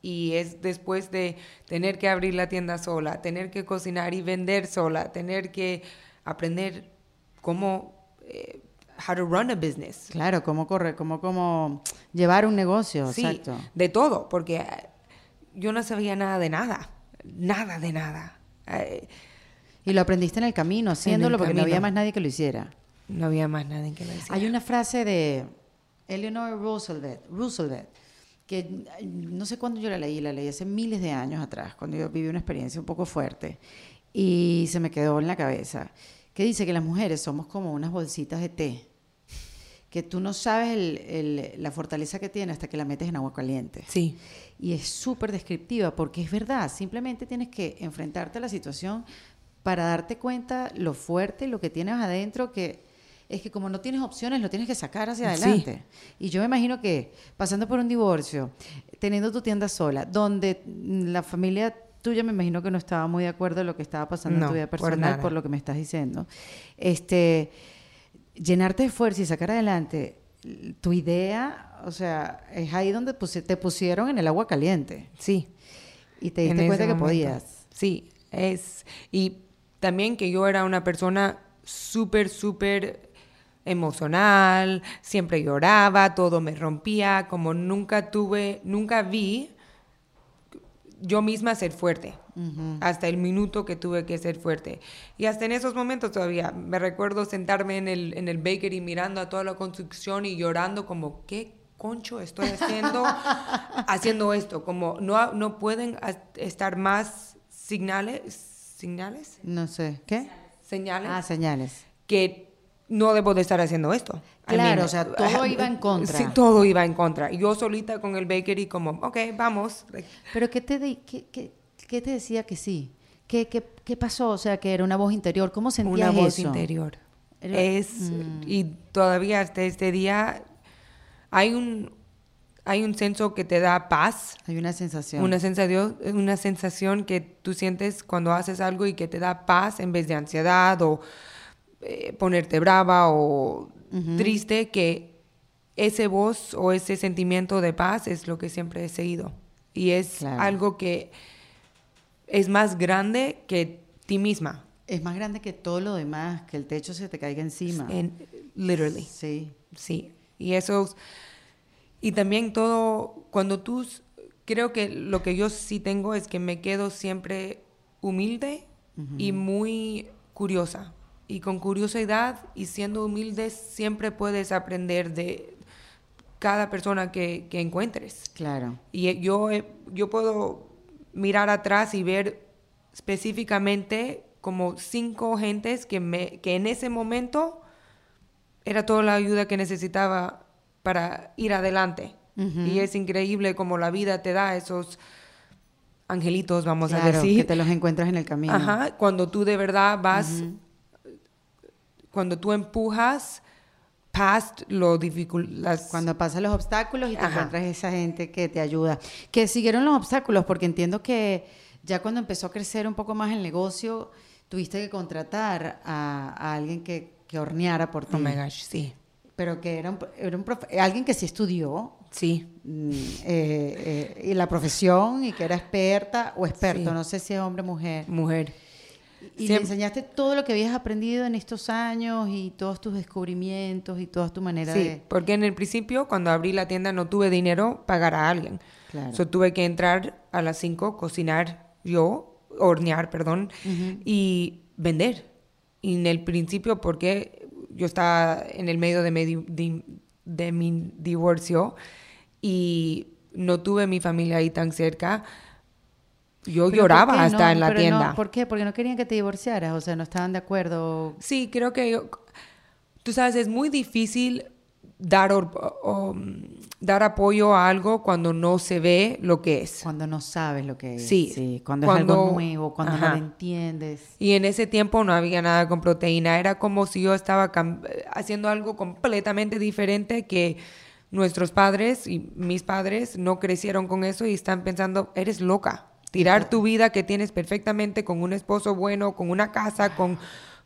y es después de tener que abrir la tienda sola, tener que cocinar y vender sola, tener que aprender cómo, eh, how to run a business. Claro, cómo correr, cómo, cómo llevar un negocio, Sí, exacto. de todo, porque eh, yo no sabía nada de nada, nada de nada. Eh, Y lo aprendiste en el camino, haciéndolo porque no había más nadie que lo hiciera. No había más nada en que decir. Hay una frase de Eleanor Roosevelt, Roosevelt que no sé cuándo yo la leí, la leí hace miles de años atrás, cuando yo viví una experiencia un poco fuerte y se me quedó en la cabeza, que dice que las mujeres somos como unas bolsitas de té, que tú no sabes el- el- la fortaleza que tiene hasta que la metes en agua caliente. Sí, Y es súper descriptiva porque es verdad, simplemente tienes que enfrentarte a la situación para darte cuenta lo fuerte, lo que tienes adentro, que es que como no tienes opciones, lo tienes que sacar hacia Sí. adelante. Y yo me imagino que pasando por un divorcio, teniendo tu tienda sola, donde la familia tuya me imagino que no estaba muy de acuerdo en lo que estaba pasando en tu vida personal, por lo que me estás diciendo, este, llenarte de fuerza y sacar adelante tu idea, o sea, es ahí donde te pusieron en el agua caliente sí. y te en diste cuenta que momento. podías. Sí, es. Y también que yo era una persona súper, súper emocional, siempre lloraba, todo me rompía, como nunca tuve, nunca vi yo misma ser fuerte, hasta el minuto que tuve que ser fuerte. Y hasta en esos momentos todavía, me recuerdo sentarme en el, en el bakery mirando a toda la construcción y llorando como, ¿qué concho estoy haciendo haciendo esto? Como no, no pueden estar más signales, signales, No sé, ¿qué? señales Ah, señales. que no debo de estar haciendo esto. I Claro, o sea, todo iba en contra. Sí, todo iba en contra. Yo solita con el bakery como, ok, vamos. Pero ¿qué te, di- qué, qué- qué te decía que sí? ¿Qué, qué, qué pasó? O sea, que era una voz interior. ¿Cómo sentías una voz eso? interior. Era- Es, Mm. y todavía hasta este día hay un, hay un senso que te da paz, Hay una sensación. una sensación, una sensación que tú sientes cuando haces algo y que te da paz en vez de ansiedad o eh, ponerte brava o triste, que ese voz o ese sentimiento de paz es lo que siempre he seguido. Y es Claro. algo que es más grande que ti misma. Es más grande que todo lo demás, que el techo se te caiga encima. En, literally. Sí. Sí, y eso, es- y también todo, cuando tú, creo que lo que yo sí tengo es que me quedo siempre humilde y muy curiosa. Y con curiosidad y siendo humilde siempre puedes aprender de cada persona que, que encuentres. Claro. Y eh, yo, he- yo puedo mirar atrás y ver específicamente como cinco gentes que, me, que en ese momento era toda la ayuda que necesitaba para ir adelante. Y es increíble como la vida te da esos angelitos, vamos a Claro, decir. que te los encuentras en el camino. Ajá, cuando tú de verdad vas, cuando tú empujas past lo difícil, las Cuando pasan los obstáculos y te Ajá. encuentras esa gente que te ayuda. Que siguieron los obstáculos, porque entiendo que ya cuando empezó a crecer un poco más el negocio, tuviste que contratar a, a alguien que, que horneara por ti. Oh my gosh, sí, Pero que era, un, era un profe- alguien que sí estudió sí. mm, eh, eh, y la profesión y que era experta o experto, Sí. no sé si es hombre o mujer. Mujer. Y le Siempre- enseñaste todo lo que habías aprendido en estos años y todos tus descubrimientos y toda tu manera Sí, de... porque en el principio, cuando abrí la tienda, no tuve dinero pagar a alguien. Claro. So, tuve que entrar a las 5, cocinar yo, hornear, perdón, y vender. Y en el principio, porque yo estaba en el medio de mi, di- de mi divorcio y no tuve mi familia ahí tan cerca, yo lloraba ¿por qué hasta no? en la Pero tienda. no, ¿Por qué? Porque no querían que te divorciaras, o sea, no estaban de acuerdo. Sí, creo que yo, tú sabes, es muy difícil dar, o- um, dar apoyo a algo cuando no se ve lo que es. Cuando no sabes lo que es. Sí. cuando, es algo Cuando- nuevo, cuando Ajá. no lo entiendes. Y en ese tiempo no había nada con proteína, era como si yo estaba haciendo algo completamente diferente que nuestros padres y mis padres no crecieron con eso y están pensando, eres loca. Tirar tu vida que tienes perfectamente con un esposo bueno, con una casa, con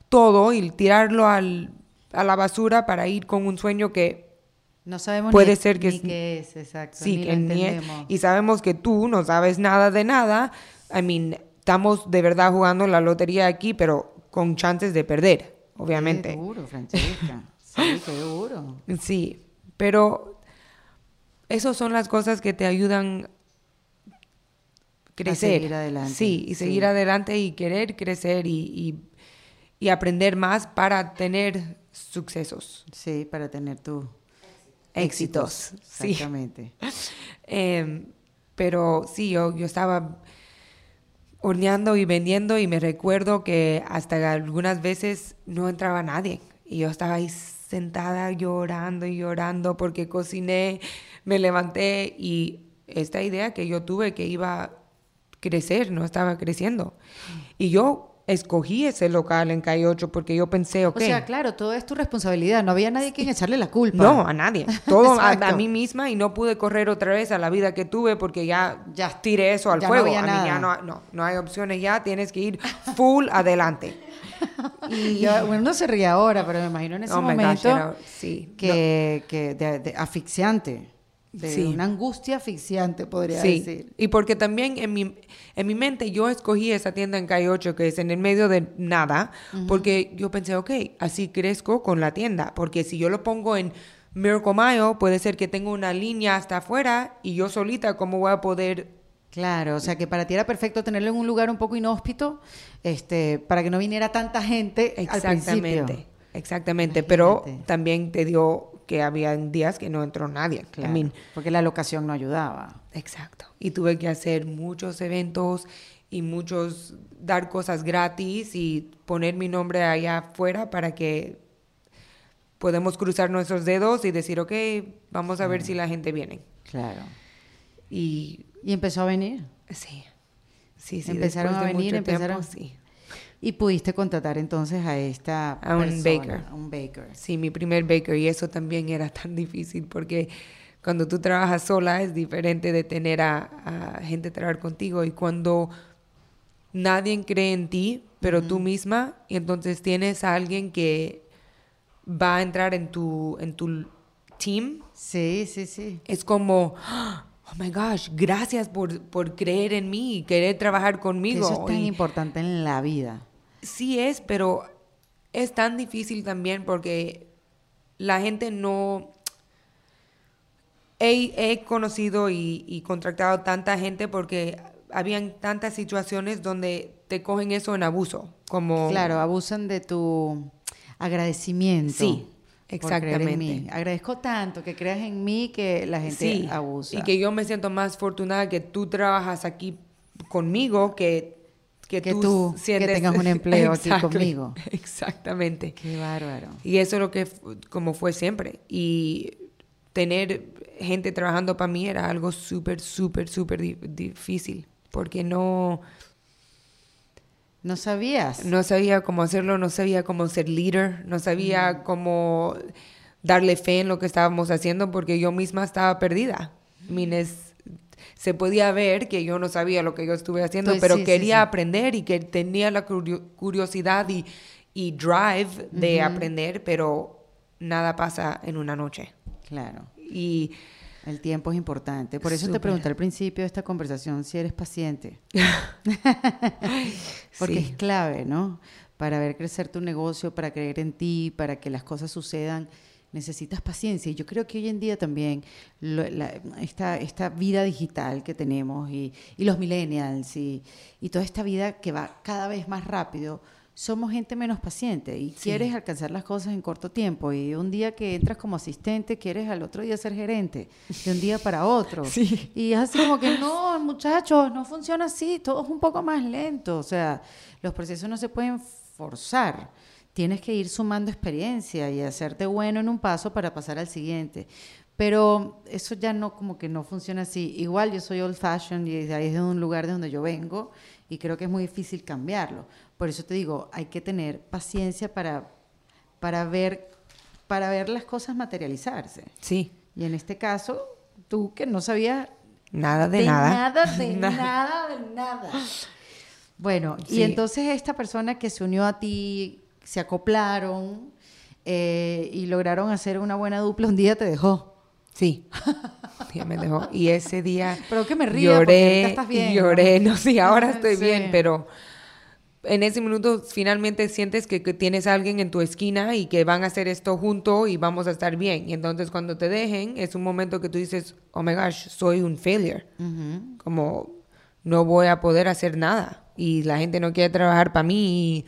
todo y tirarlo al- a la basura para ir con un sueño que No sabemos Puede ni, ser que ni es- qué es, exacto. Sí, ni que lo ni es- entendemos. y sabemos que tú no sabes nada de nada. I mean, estamos de verdad jugando la lotería aquí, pero con chances de perder, Qué obviamente. duro, Francesca. sí, qué duro. Sí, pero esas son las cosas que te ayudan crecer. seguir adelante, Sí, y seguir sí. adelante y querer crecer y, y- y aprender más para tener sucesos, Sí, para tener tus éxitos. Sí. Exactamente. Em, pero sí, yo, yo estaba horneando y vendiendo y me recuerdo que hasta algunas veces no entraba nadie y yo estaba ahí sentada llorando y llorando porque cociné, me levanté y esta idea que yo tuve que iba crecer no estaba creciendo. Y yo escogí ese local en Calle 8 porque yo pensé, ok. O sea, claro, todo es tu responsabilidad. No había nadie quien echarle la culpa. No, a nadie. Todo a, a mí misma y no pude correr otra vez a la vida que tuve porque ya, Ya. tiré eso al Ya no fuego. a mí ya no, no, no hay opciones ya, tienes que ir full adelante. Y yo- bueno, uno se ríe ahora, pero me imagino en ese Oh my gosh, momento era- sí. que, que de, de asfixiante. De Sí. una angustia asfixiante, podría Sí, decir. y porque también en mi, en mi mente yo escogí esa tienda en Calle 8 que es en el medio de nada, porque yo pensé, ok, así crezco con la tienda, porque si yo lo pongo en Miracle Mayo, puede ser que tenga una línea hasta afuera y yo solita, ¿cómo voy a poder Claro, o sea que para ti era perfecto tenerlo en un lugar un poco inhóspito, este, para que no viniera tanta gente al Exactamente, principio. exactamente, pero también te dio que había días que no entró nadie. I Claro, mean, porque la locación no ayudaba. exacto. Y tuve que hacer muchos eventos y muchos, dar cosas gratis y poner mi nombre allá afuera para que podemos cruzar nuestros dedos y decir, ok, vamos a ver si la gente viene. Claro. Y Y empezó a venir. sí, sí, sí. Empezaron a venir, mucho tiempo, empezaron- sí. Y pudiste contratar entonces a esta A un persona, baker. a un baker. Sí, mi primer baker y eso también era tan difícil porque cuando tú trabajas sola es diferente de tener a, a gente trabajar contigo y cuando nadie cree en ti, pero tú misma, y entonces tienes a alguien que va a entrar en tu, en tu team, Sí, sí, sí. es como, oh my gosh, gracias por, por creer en mí y querer trabajar conmigo. Eso es tan Y- importante en la vida. Sí es, pero es tan difícil también porque la gente no... He, he conocido y, y contratado tanta gente porque habían tantas situaciones donde te cogen eso en abuso, como... Claro, abusan de tu agradecimiento. Sí, en exactamente. mí. Agradezco tanto que creas en mí que la gente Sí, abusa. y que yo me siento más afortunada que tú trabajas aquí conmigo que, que, Que tú, tú, que sientes... tengas un empleo aquí conmigo. Exactamente. Qué bárbaro. Y eso es lo que, como fue siempre. Y tener gente trabajando para mí era algo súper, súper, súper di- difícil. porque no, No sabías. no sabía cómo hacerlo, no sabía cómo ser líder, no sabía cómo darle fe en lo que estábamos haciendo porque yo misma estaba perdida. I mean, es- se podía ver que yo no sabía lo que yo estuve haciendo, Pues pero sí, quería sí. aprender y que tenía la curio- curiosidad y, y drive de aprender, pero nada pasa en una noche. Claro. Y El tiempo es importante. Por eso te pregunté al principio de esta conversación si eres paciente. Porque es clave, ¿no? Para ver crecer tu negocio, para creer en ti, para que las cosas sucedan, necesitas paciencia. Y yo creo que hoy en día también lo- la- esta, esta vida digital que tenemos y, y los millennials y, y toda esta vida que va cada vez más rápido, somos gente menos paciente y quieres alcanzar las cosas en corto tiempo. Y un día que entras como asistente, quieres al otro día ser gerente, de un día para otro. Sí. Y es así como que no, muchachos, no funciona así, todo es un poco más lento. O sea, los procesos no se pueden forzar. Tienes que ir sumando experiencia y hacerte bueno en un paso para pasar al siguiente. Pero eso ya no, como que no funciona así. Igual yo soy old fashioned y de ahí es de un lugar de donde yo vengo y creo que es muy difícil cambiarlo. Por eso te digo, hay que tener paciencia para, para, ver, para ver las cosas materializarse. sí, Y en este caso, tú que no sabías nada de, de nada. nada, de Nada. nada, de nada. Bueno, y Sí. entonces esta persona que se unió a ti, se acoplaron eh, y lograron hacer una buena dupla, un día te dejó. Sí, ya me dejó. Y ese día Pero que me ahorita lloré, estás bien, lloré, ¿no? sí, ahora estoy Sí. bien, pero en ese minuto finalmente sientes que, que tienes a alguien en tu esquina y que van a hacer esto junto y vamos a estar bien. Y entonces cuando te dejen es un momento que tú dices, oh my gosh, soy un failure. Como no voy a poder hacer nada y la gente no quiere trabajar para mí y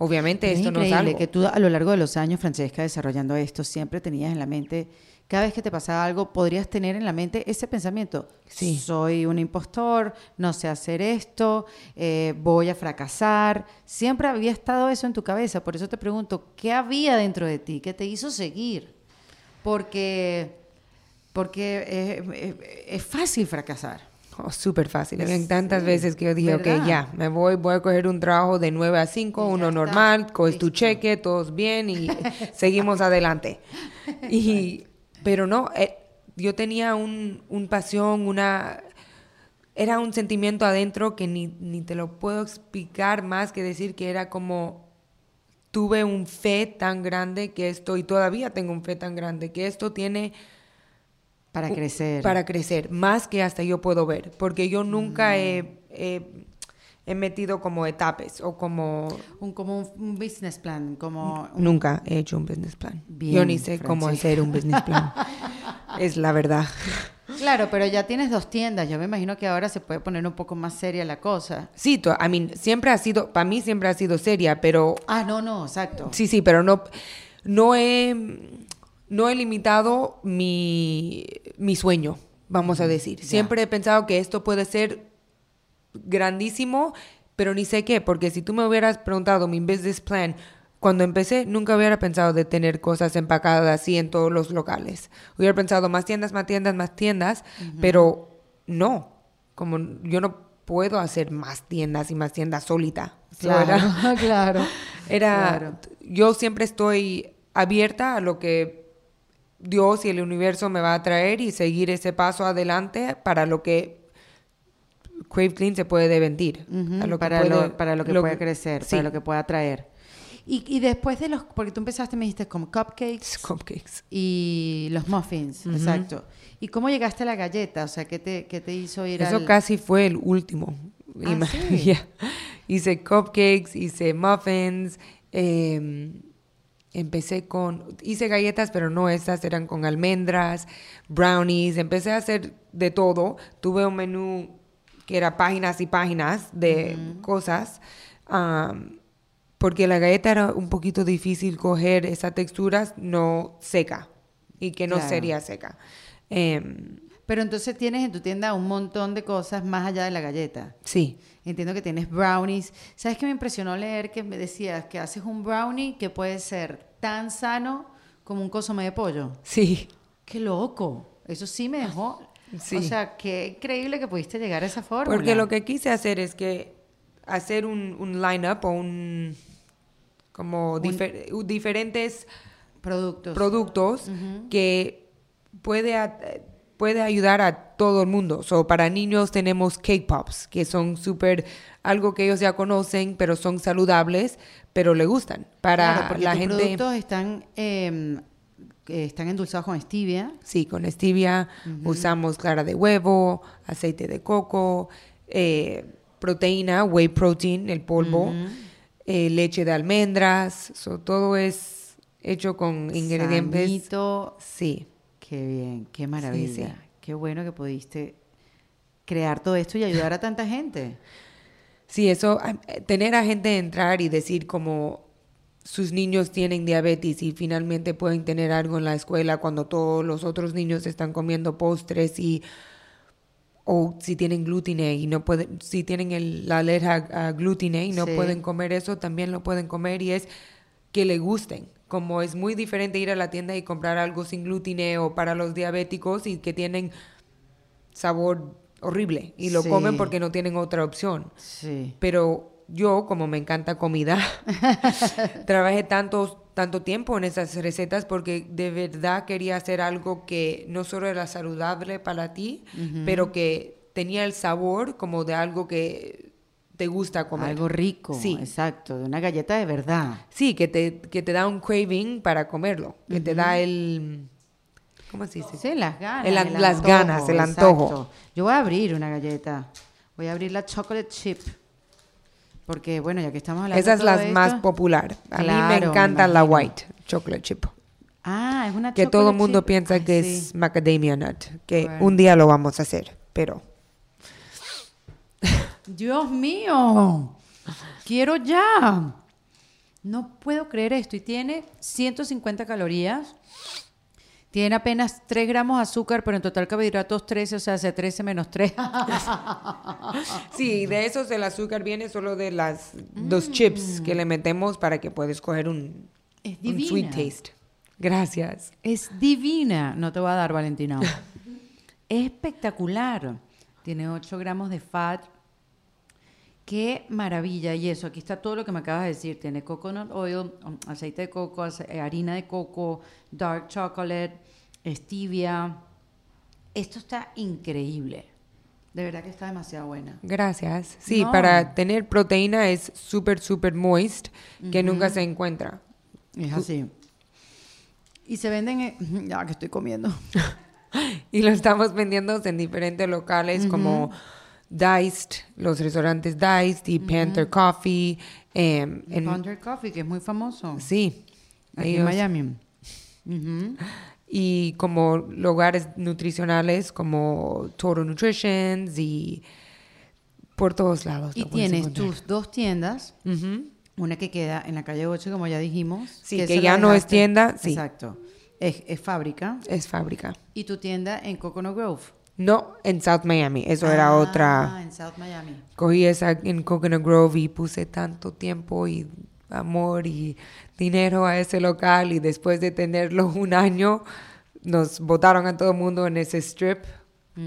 obviamente Es esto no es algo. que tú a lo largo de los años, Francesca, desarrollando esto, siempre tenías en la mente, cada vez que te pasaba algo, podrías tener en la mente ese pensamiento. Sí. Soy un impostor, no sé hacer esto, eh, voy a fracasar. Siempre había estado eso en tu cabeza. Por eso te pregunto, ¿qué había dentro de ti? ¿Qué te hizo seguir? Porque, porque es fácil fracasar. Oh, súper fácil. Hay tantas sí, veces que yo dije, ok, ya, me voy, voy a coger un trabajo de 9 a 5, Y ya uno normal, coges tu cheque, todos bien y seguimos adelante. Y, pero no, eh, yo tenía un, un pasión, una... Era un sentimiento adentro que ni, ni te lo puedo explicar más que decir que era como tuve un fe tan grande que esto, y todavía tengo un fe tan grande, que esto tiene Para crecer. Para crecer, más que hasta yo puedo ver, porque yo Mm. nunca he, he- he metido como etapas o como... un, como un, business plan, como un- Nunca he hecho un business plan. Bien, yo ni sé cómo hacer un business plan. es la verdad. Claro, pero ya tienes dos tiendas. Yo me imagino que ahora se puede poner un poco más seria la cosa. Sí, I mean, siempre ha sido, para mí siempre ha sido seria, pero Ah, no, no, exacto. Sí, sí, pero no, no, he, no he limitado mi, mi sueño, vamos a decir. Siempre he pensado que esto puede ser grandísimo, pero ni sé qué, porque si tú me hubieras preguntado mi business plan, cuando empecé, nunca hubiera pensado de tener cosas empacadas así en todos los locales. Hubiera pensado más tiendas, más tiendas, más tiendas, pero no, como yo no puedo hacer más tiendas y más tiendas solita. So, era- Claro, claro. era, Claro. yo siempre estoy abierta a lo que Dios y el universo me va a traer y seguir ese paso adelante para lo que Crave Clean se puede vendir. Ujú, a lo que para, puede- lo, para lo que lo pueda crecer, sí. para lo que pueda traer. Y, y después de los, porque tú empezaste, me dijiste como cupcakes Cupcakes. y los muffins, exacto. ¿Y cómo llegaste a la galleta? O sea, ¿qué te, qué te hizo ir Eso al... casi fue el último. Ah, ¿sí? Hice cupcakes, hice muffins, eh, empecé con, hice galletas, pero no esas, eran con almendras, brownies, empecé a hacer de todo. Tuve un menú que era páginas y páginas de cosas, porque la galleta era un poquito difícil coger esa textura no seca y que no Claro. sería seca. Em, Pero entonces tienes en tu tienda un montón de cosas más allá de la galleta. sí. Entiendo que tienes brownies. ¿Sabes qué me impresionó leer que me decías que haces un brownie que puede ser tan sano como un consomé de pollo? Sí, ¡Qué loco! Eso sí me dejó Sí. O sea, qué increíble que pudiste llegar a esa forma. Porque lo que quise hacer es que hacer un, un line-up o un como difer- diferentes Productos. productos que puede, puede ayudar a todo el mundo. So, para niños tenemos cake pops, que son súper, algo que ellos ya conocen, pero son saludables, pero le gustan. Para Claro, porque la tus gente... productos están, eh, que están endulzados con stevia. Sí, con stevia usamos clara de huevo, aceite de coco, eh, proteína, whey protein, el polvo, eh, leche de almendras, so, todo es hecho con ingredientes. sanito. Sí, Qué bien, qué maravilla. sí. Qué bueno que pudiste crear todo esto y ayudar a tanta gente. sí, eso, ah, eh, tener a gente entrar y decir como sus niños tienen diabetes y finalmente pueden tener algo en la escuela cuando todos los otros niños están comiendo postres y o si tienen gluten y no pueden, si tienen el- la alergia a gluten y no Sí. pueden comer eso, también lo pueden comer y es que le gusten. Como es muy diferente ir a la tienda y comprar algo sin gluten o para los diabéticos y que tienen sabor horrible y lo Sí. comen porque no tienen otra opción. Sí. Pero yo, como me encanta comida, trabajé tanto, tanto tiempo en esas recetas porque de verdad quería hacer algo que no solo era saludable para ti, pero que tenía el sabor como de algo que te gusta comer. Algo rico, Sí. exacto, de una galleta de verdad. Sí, que te, que te da un craving para comerlo, que te da el... ¿Cómo se dice? Sí, las ganas. El an- las ganas, el antojo. exacto. Yo voy a abrir una galleta. Voy a abrir la chocolate chip. Porque, bueno, ya que estamos hablando Esa es de la esto- más popular. A mí Claro, me me encanta la imagino. white chocolate chip. Ah, es una que todo el mundo chip. piensa Ay, que sí. es macadamia nut, que Bueno. un día lo vamos a hacer, pero Dios mío, quiero ya. No puedo creer esto. Y tiene 150 calorías. Tiene apenas 3 gramos de azúcar, pero en total carbohidratos 13, o sea, hace 13 menos 3. sí, de esos el azúcar viene solo de las dos chips que le metemos para que puedas coger un, un sweet taste. Gracias. Es divina. No te voy a dar, Valentina. es espectacular. Tiene 8 gramos de fat. Qué maravilla. Y eso, aquí está todo lo que me acabas de decir. Tiene coconut oil, um, aceite de coco, eh, harina de coco, dark chocolate, stevia. Esto está increíble. De verdad que está demasiado buena. Gracias. Sí, No. para tener proteína es súper, súper moist, que nunca se encuentra. Es así. Y se venden, en- ya que estoy comiendo. Y lo estamos vendiendo en diferentes locales como Diced, los restaurantes Diced y Panther Coffee. em, en- Ponder Coffee, que es muy famoso. sí. Aquí en ellos- Miami. Ujú. y como lugares nutricionales como Total Nutritions y por todos lados. Y tienes encontrar. tus dos tiendas, una que queda en la calle 8, como ya dijimos. Sí, que la ya no es tienda, sí. Exacto. Es, es fábrica. Es fábrica. Y tu tienda en Coconut Grove. No, en South Miami. Eso era Ah, otra. en South Miami. Cogí esa en Coconut Grove y puse tanto tiempo y amor y dinero a ese local y después de tenerlo un año nos botaron a todo el mundo en ese strip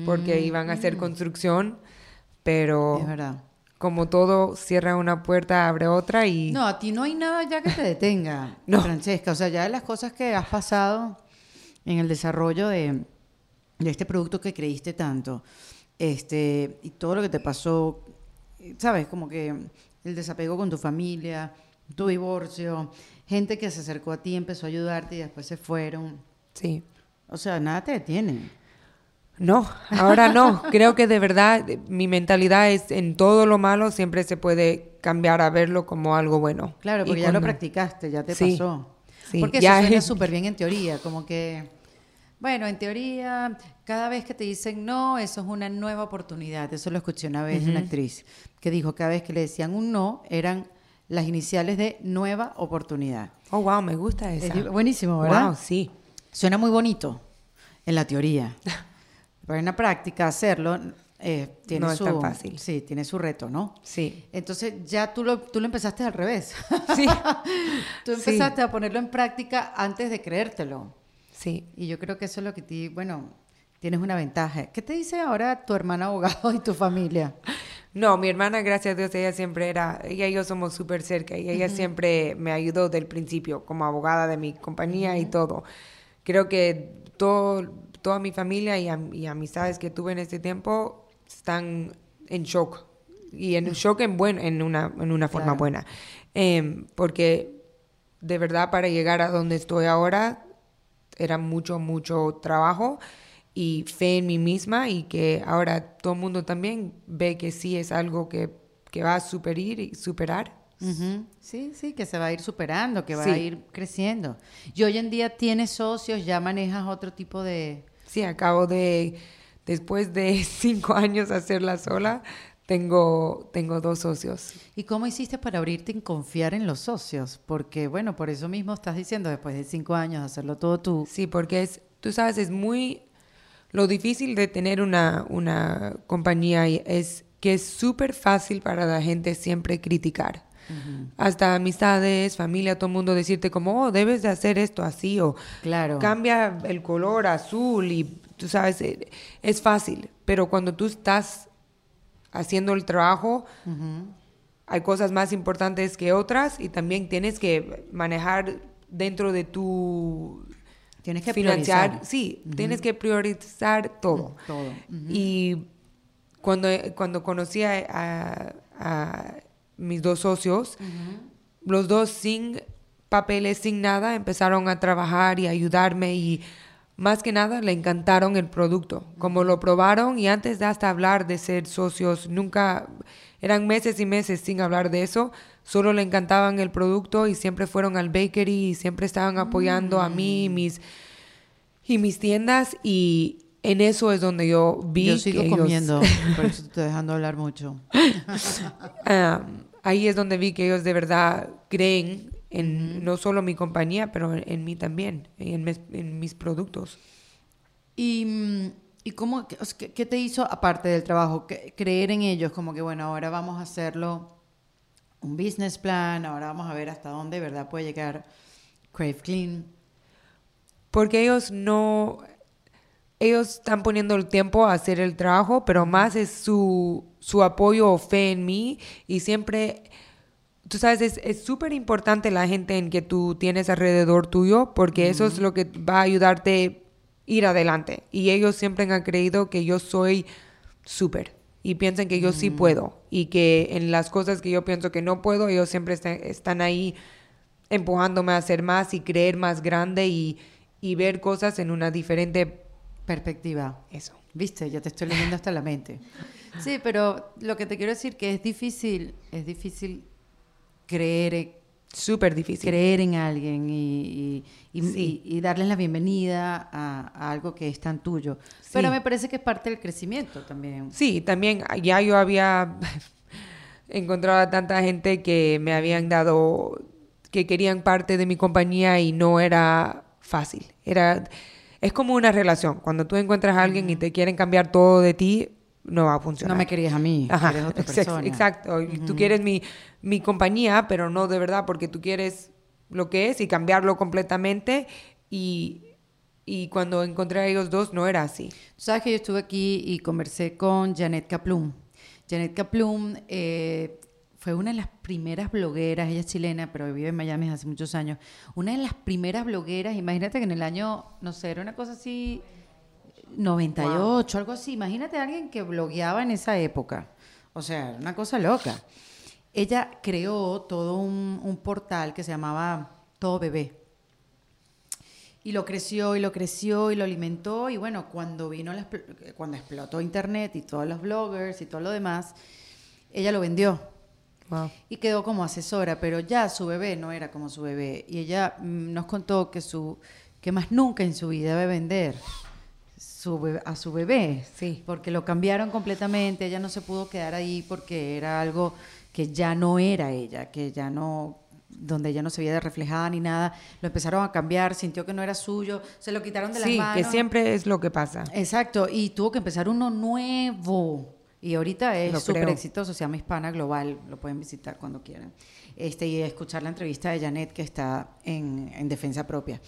porque iban a hacer construcción, pero Mm. Es verdad. como todo cierra una puerta, abre otra y No, a ti no hay nada ya que te detenga, No. Francesca. O sea, ya de las cosas que has pasado en el desarrollo de, de este producto que creíste tanto, este, y todo lo que te pasó, ¿sabes? Como que el desapego con tu familia, tu divorcio, gente que se acercó a ti, empezó a ayudarte y después se fueron. sí. O sea, nada te detiene. No, ahora no. Creo que de verdad mi mentalidad es en todo lo malo siempre se puede cambiar a verlo como algo bueno. Claro, Y porque ya lo cuando- practicaste, ya te Sí, pasó. sí, porque ya eso suena súper bien en teoría, como que, bueno, en teoría, cada vez que te dicen no, eso es una nueva oportunidad. Eso lo escuché una vez de una actriz que dijo cada vez que le decían un no, eran las iniciales de nueva oportunidad. Oh, wow, me gusta esa. Es buenísimo, ¿verdad? Wow, sí. Suena muy bonito en la teoría, pero en la práctica hacerlo eh, tiene No es su, tan fácil. Sí, tiene su reto, ¿no? Sí. Entonces ya tú lo, tú lo empezaste al revés. Sí. Tú Sí. empezaste a ponerlo en práctica antes de creértelo. Sí. Y yo creo que eso es lo que ti, bueno, tienes una ventaja. ¿Qué te dice ahora tu hermana abogado y tu familia? No, mi hermana, gracias a Dios, ella siempre era, ella y yo somos súper cerca y ella siempre me ayudó del principio como abogada de mi compañía y todo. Creo que todo, toda mi familia y, y amistades que tuve en este tiempo están en shock y en shock en, buen, en, una, en una forma buena. Em, porque de verdad para llegar a donde estoy ahora era mucho, mucho trabajo y fe en mí misma y que ahora todo el mundo también ve que sí es algo que, que va a superar y superar. Sí, sí, que se va a ir superando, que va a ir creciendo. Y hoy en día tienes socios, ya manejas otro tipo de... Sí, acabo de, después de cinco años hacerla sola, tengo, tengo dos socios. ¿Y cómo hiciste para abrirte en confiar en los socios? Porque, bueno, por eso mismo estás diciendo, después de cinco años, hacerlo todo tú. Sí, porque es, tú sabes, es muy... Lo difícil de tener una, una compañía es que es súper fácil para la gente siempre criticar. Hasta amistades, familia, todo el mundo decirte como, oh, debes de hacer esto así o claro. cambia el color azul y tú sabes, eh, es fácil, pero cuando tú estás haciendo el trabajo, hay cosas más importantes que otras y también tienes que manejar dentro de tu tienes que financiar, sí, tienes que priorizar todo. todo. Y cuando, cuando conocí a, mis dos socios, los dos sin papeles, sin nada, empezaron a trabajar y ayudarme y más que nada le encantaron el producto, como lo probaron y antes de hasta hablar de ser socios, nunca, eran meses y meses sin hablar de eso, solo le encantaban el producto y siempre fueron al bakery y siempre estaban apoyando a mí y mm. mis, y mis tiendas y en eso es donde yo vi yo sigo comiendo, por eso te estoy dejando hablar mucho. Ah, ahí es donde vi que ellos de verdad creen en no solo mi compañía, pero en, mí también, en, en, mis productos. ¿Y, y cómo, qué, te hizo, aparte del trabajo, creer en ellos? Como que, bueno, ahora vamos a hacerlo un business plan, ahora vamos a ver hasta dónde, ¿verdad? Puede llegar Crave Clean. Porque ellos no, ellos están poniendo el tiempo a hacer el trabajo, pero más es su, su apoyo o fe en mí y siempre tú sabes, es súper importante la gente en que tú tienes alrededor tuyo, porque eso es lo que va a ayudarte a ir adelante. Y ellos siempre han creído que yo soy súper y piensan que yo sí puedo y que en las cosas que yo pienso que no puedo, ellos siempre están ahí empujándome a hacer más y creer más grande y, y ver cosas en una diferente perspectiva. Eso. Viste, ya te estoy leyendo hasta la mente. Sí, pero lo que te quiero decir que es difícil, es difícil creer súper difícil. Creer en alguien y, y, darles la bienvenida a, algo que es tan tuyo. Pero me parece que es parte del crecimiento también. Sí, también ya yo había encontrado a tanta gente que me habían dado, que querían parte de mi compañía y no era fácil. Era, es como una relación. Cuando tú encuentras a alguien y te quieren cambiar todo de ti, no va a funcionar. No me querías a mí, Ajá, otra persona. Exacto, tú quieres mi, mi compañía, pero no de verdad porque tú quieres lo que es y cambiarlo completamente y, y cuando encontré a ellos dos no era así. Sabes que yo estuve aquí y conversé con Janet Kaplum. Janet Kaplum eh, fue una de las primeras blogueras, ella es chilena, pero vive en Miami hace muchos años, una de las primeras blogueras, imagínate que en el año, no sé, era una cosa así 98, algo así. Imagínate a alguien que blogueaba en esa época. O sea, una cosa loca. Ella creó todo un, portal que se llamaba Todo Bebé. Y lo creció y lo creció y lo alimentó. Y bueno, cuando vino, cuando explotó Internet y todos los bloggers y todo lo demás, ella lo vendió. Y quedó como asesora, pero ya su bebé no era como su bebé. Y ella mm, nos contó que, su, que más nunca en su vida debe vender a su bebé, sí. porque lo cambiaron completamente, ella no se pudo quedar ahí porque era algo que ya no era ella, que ya no donde ella no se veía reflejada ni nada, lo empezaron a cambiar, sintió que no era suyo, se lo quitaron de las manos. Sí, que siempre es lo que pasa. Exacto, y tuvo que empezar uno nuevo. Y ahorita es súper exitoso, se llama Hispana Global, lo pueden visitar cuando quieran. este, y escuchar la entrevista de Janet que está en, en defensa propia.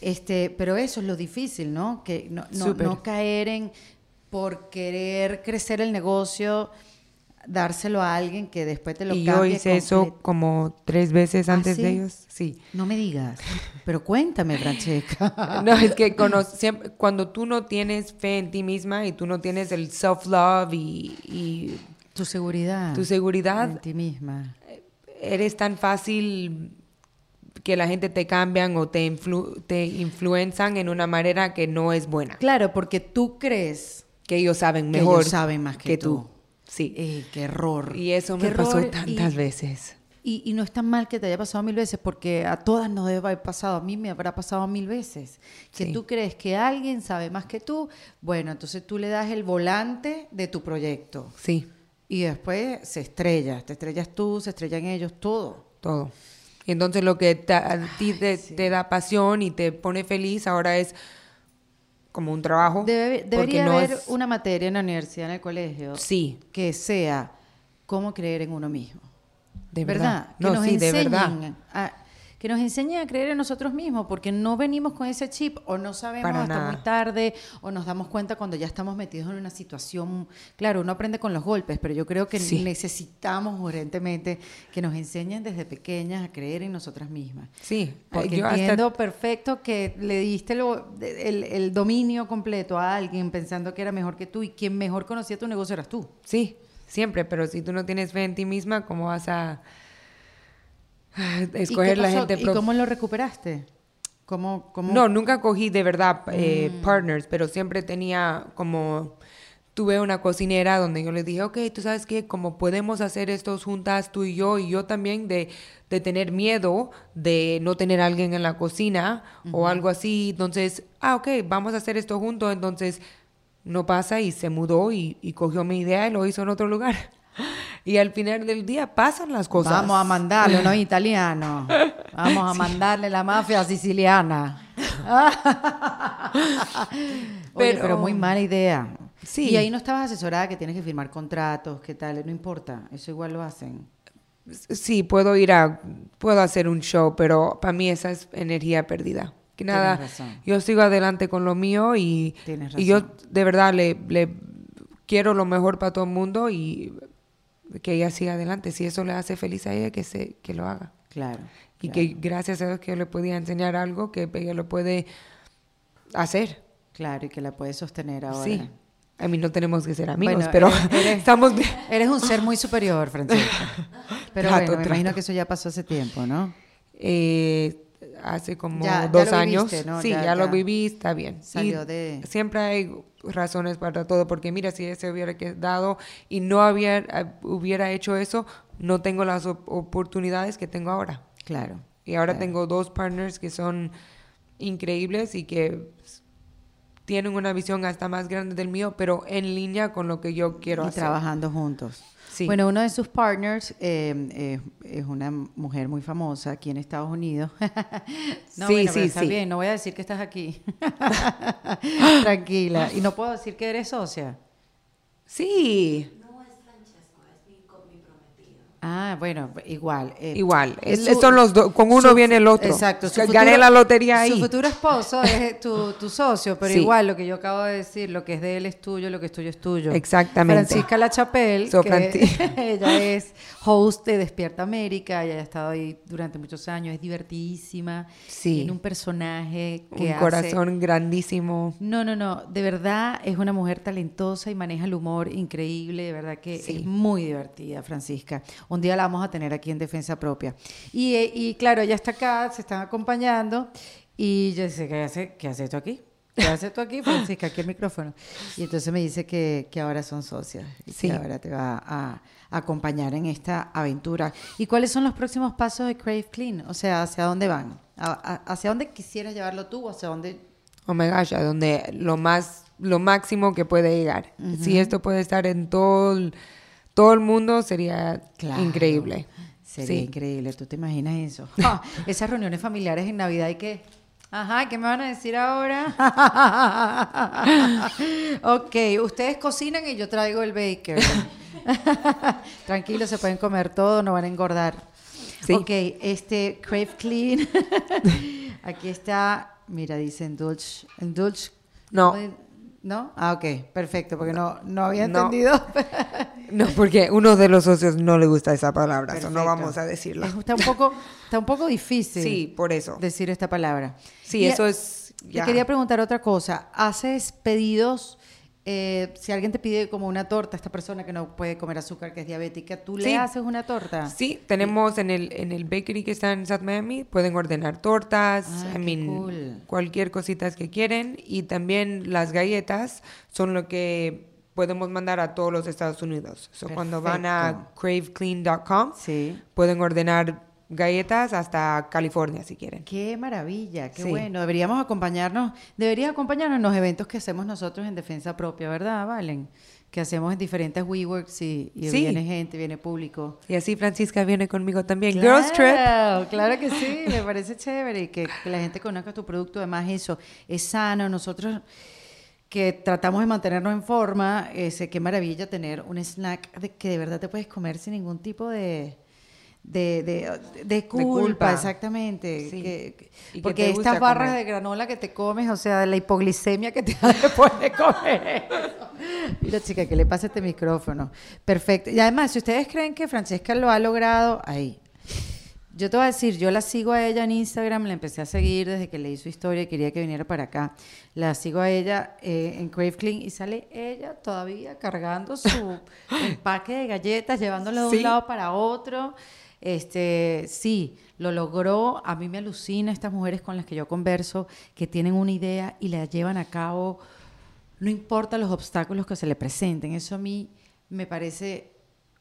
Este, pero eso es lo difícil, ¿no? Que no, no caer en por querer crecer el negocio, dárselo a alguien que después te lo Y yo hice eso como tres veces ¿Ah, antes sí? de ellos. Sí. No me digas, pero cuéntame, Francesca. No, es que cono- siempre- cuando tú no tienes fe en ti misma y tú no tienes el self-love y, y tu seguridad. tu seguridad, en ti misma. eres tan fácil que la gente te cambian o te, influ- te influenzan en una manera que no es buena. Claro, porque tú crees Que ellos saben que mejor ellos saben más que, tú. Sí. Eh, qué error. Y eso me pasó tantas y- veces. Y, y no es tan mal que te haya pasado mil veces, porque a todas nos debe haber pasado, a mí me habrá pasado mil veces. Que Sí. tú crees que alguien sabe más que tú, bueno, entonces tú le das el volante de tu proyecto. Sí, Y después se estrella, te estrellas tú, se estrellan ellos, todo. todo. Y entonces lo que te- a ti te, te da pasión y te pone feliz ahora es como un trabajo. Debe- debería no haber es- una materia en la universidad, en el colegio, Sí, que sea cómo creer en uno mismo. de ¿verdad? verdad. Que No, nos sí, de enseñen verdad. a- que nos enseñen a creer en nosotros mismos, porque no venimos con ese chip o no sabemos Para hasta nada. muy tarde o nos damos cuenta cuando ya estamos metidos en una situación. Claro, uno aprende con los golpes, pero yo creo que Sí. necesitamos urgentemente que nos enseñen desde pequeñas a creer en nosotras mismas. Sí, Porque yo hasta- entiendo perfecto que le diste lo- el, el dominio completo a alguien pensando que era mejor que tú y quien mejor conocía tu negocio eras tú. Sí, siempre, pero si tú no tienes fe en ti misma, ¿cómo vas a ah, ¿Y qué escoger la gente? ¿Y pro- cómo lo recuperaste? ¿Cómo, cómo? No, nunca cogí de verdad eh, Mm. partners, pero siempre tenía como... Tuve una cocinera donde yo le dije, ok, tú sabes que como podemos hacer esto juntas tú y yo, y yo también de, de tener miedo de no tener a alguien en la cocina o algo así, entonces, ah, ok, vamos a hacer esto juntos, entonces no pasa y se mudó y, y cogió mi idea y lo hizo en otro lugar. Y al final del día pasan las cosas. Vamos a mandarle unos italianos. Vamos a mandarle la mafia siciliana. Oye, Pero- pero muy mala idea. Sí. Y ahí no estabas asesorada que tienes que firmar contratos, qué tal, no importa, eso igual lo hacen. Sí, puedo ir a, puedo hacer un show, pero para mí esa es energía perdida. Que nada, razón. yo sigo adelante con lo mío y, y yo de verdad le, le quiero lo mejor para todo el mundo y que ella siga adelante. Si eso le hace feliz a ella, que, se, que lo haga. Claro. Y claro. que gracias a Dios que yo le podía enseñar algo que ella lo puede hacer. Claro, y que la puedes sostener ahora. Sí. A mí no tenemos que ser amigos, Bueno, pero eres- eres- estamos bien. Eres un ser muy superior, Francesca. Pero Trato, bueno, me imagino trato. que eso ya pasó hace tiempo, ¿no? Eh, hace como Ya- ya dos lo años. viviste, ¿no? Sí, Ya- ya, lo viví, está bien. salió Y de- Siempre hay razones para todo, porque mira, si se hubiera quedado y no había, eh, hubiera hecho eso, no tengo las op- oportunidades que tengo ahora. Claro. Y ahora claro. tengo dos partners que son increíbles y que tienen una visión hasta más grande del mío, pero en línea con lo que yo quiero y hacer. trabajando juntos. Sí. Bueno, uno de sus partners eh, eh, es una mujer muy famosa aquí en Estados Unidos. no, Sí, bueno, sí, está sí. bien, no voy a decir que estás aquí. Tranquila. Y no puedo decir que eres socia. Sí, Ah, bueno, igual. eh, igual. Es- son los dos, con uno su- viene el otro. Exacto. su Gané futuro- la lotería ahí. Su futuro esposo es tu, tu socio, pero Sí. igual lo que yo acabo de decir, lo que es de él es tuyo, lo que es tuyo es tuyo. Exactamente. Francisca Lachapelle, So, que ella es host de Despierta América, ella ha estado ahí durante muchos años, es divertidísima, Sí. tiene un personaje que un hace- corazón grandísimo. No, no, no, de verdad es una mujer talentosa y maneja el humor increíble, de verdad que Sí. es muy divertida, Francisca. Un día la vamos a tener aquí en Defensa Propia. Y, eh, y claro, ella está acá, se están acompañando y yo sé, ¿qué hace, qué haces tú aquí? ¿Qué haces tú aquí, Francisca? Aquí el micrófono. Y entonces me dice que, que ahora son socias y Sí. que ahora te va a, a acompañar en esta aventura. ¿Y cuáles son los próximos pasos de Crave Clean? O sea, ¿hacia dónde van? ¿A- a- ¿Hacia dónde quisieras llevarlo tú o hacia dónde Oh my gosh, a donde lo más, lo máximo que puede llegar. Si esto puede estar en todo el, todo el mundo, sería Claro. increíble. Sería Sí. increíble, ¿tú te imaginas eso? Ah, esas reuniones familiares en Navidad y que, ajá, ¿qué me van a decir ahora? ok, ustedes cocinan y yo traigo el baker. Tranquilo, se pueden comer todo, no van a engordar. Sí. Ok, este Crave Clean. Aquí está, mira, dice Indulge. Indulge. No. ¿No? Ah, ok, perfecto, porque no, no había No. entendido. No, porque uno de los socios no le gusta esa palabra, eso no vamos a decirla. Es- Está un poco, está un poco difícil Sí, por eso. decir esta palabra. Sí, Y- eso es... Te ya. quería preguntar otra cosa. ¿Haces pedidos? Eh, si alguien te pide como una torta, esta persona que no puede comer azúcar, que es diabética, ¿tú Sí. le haces una torta? Sí, tenemos en el, en el bakery que está en South Miami, pueden ordenar tortas, Ah, I mean, cool. cualquier cosita que quieren. Y también las galletas son lo que podemos mandar a todos los Estados Unidos. So, cuando van a craveclean.com, Sí. pueden ordenar galletas hasta California si quieren. Qué maravilla, qué Sí. bueno. Deberíamos acompañarnos, deberías acompañarnos en los eventos que hacemos nosotros en defensa propia, ¿verdad, Valen? Que hacemos en diferentes WeWorks y, y Sí. viene gente, viene público. Y así Francisca viene conmigo también. Girls Trip. Claro, claro que sí, me parece chévere y que, que la gente conozca tu producto. Además, eso es sano. Nosotros que tratamos de mantenernos en forma, ese, qué maravilla tener un snack de, que de verdad te puedes comer sin ningún tipo de. De, de, de culpa, culpa. exactamente. Sí. Que- que- que porque estas barras comer. de granola que te comes, o sea, de la hipoglicemia que te da después de comer. Mira, chica, ¿qué le pasa este micrófono? Perfecto. Y además, si ustedes creen que Francesca lo ha logrado, ahí. Yo te voy a decir, yo la sigo a ella en Instagram, la empecé a seguir desde que leí su historia y quería que viniera para acá. La sigo a ella eh, en Crave Clean y sale ella todavía cargando su empaque de galletas, llevándolo de un lado para otro. Este, sí, lo logró. A mí me alucina estas mujeres con las que yo converso que tienen una idea y la llevan a cabo no importa los obstáculos que se le presenten, eso a mí me parece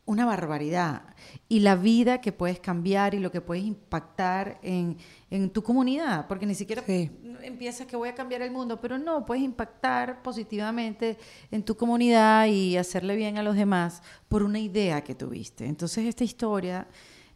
una barbaridad. Y la vida que puedes cambiar y lo que puedes impactar en, en tu comunidad, porque ni siquiera Sí. empiezas que voy a cambiar el mundo, pero no, puedes impactar positivamente en tu comunidad y hacerle bien a los demás por una idea que tuviste. Entonces esta historia,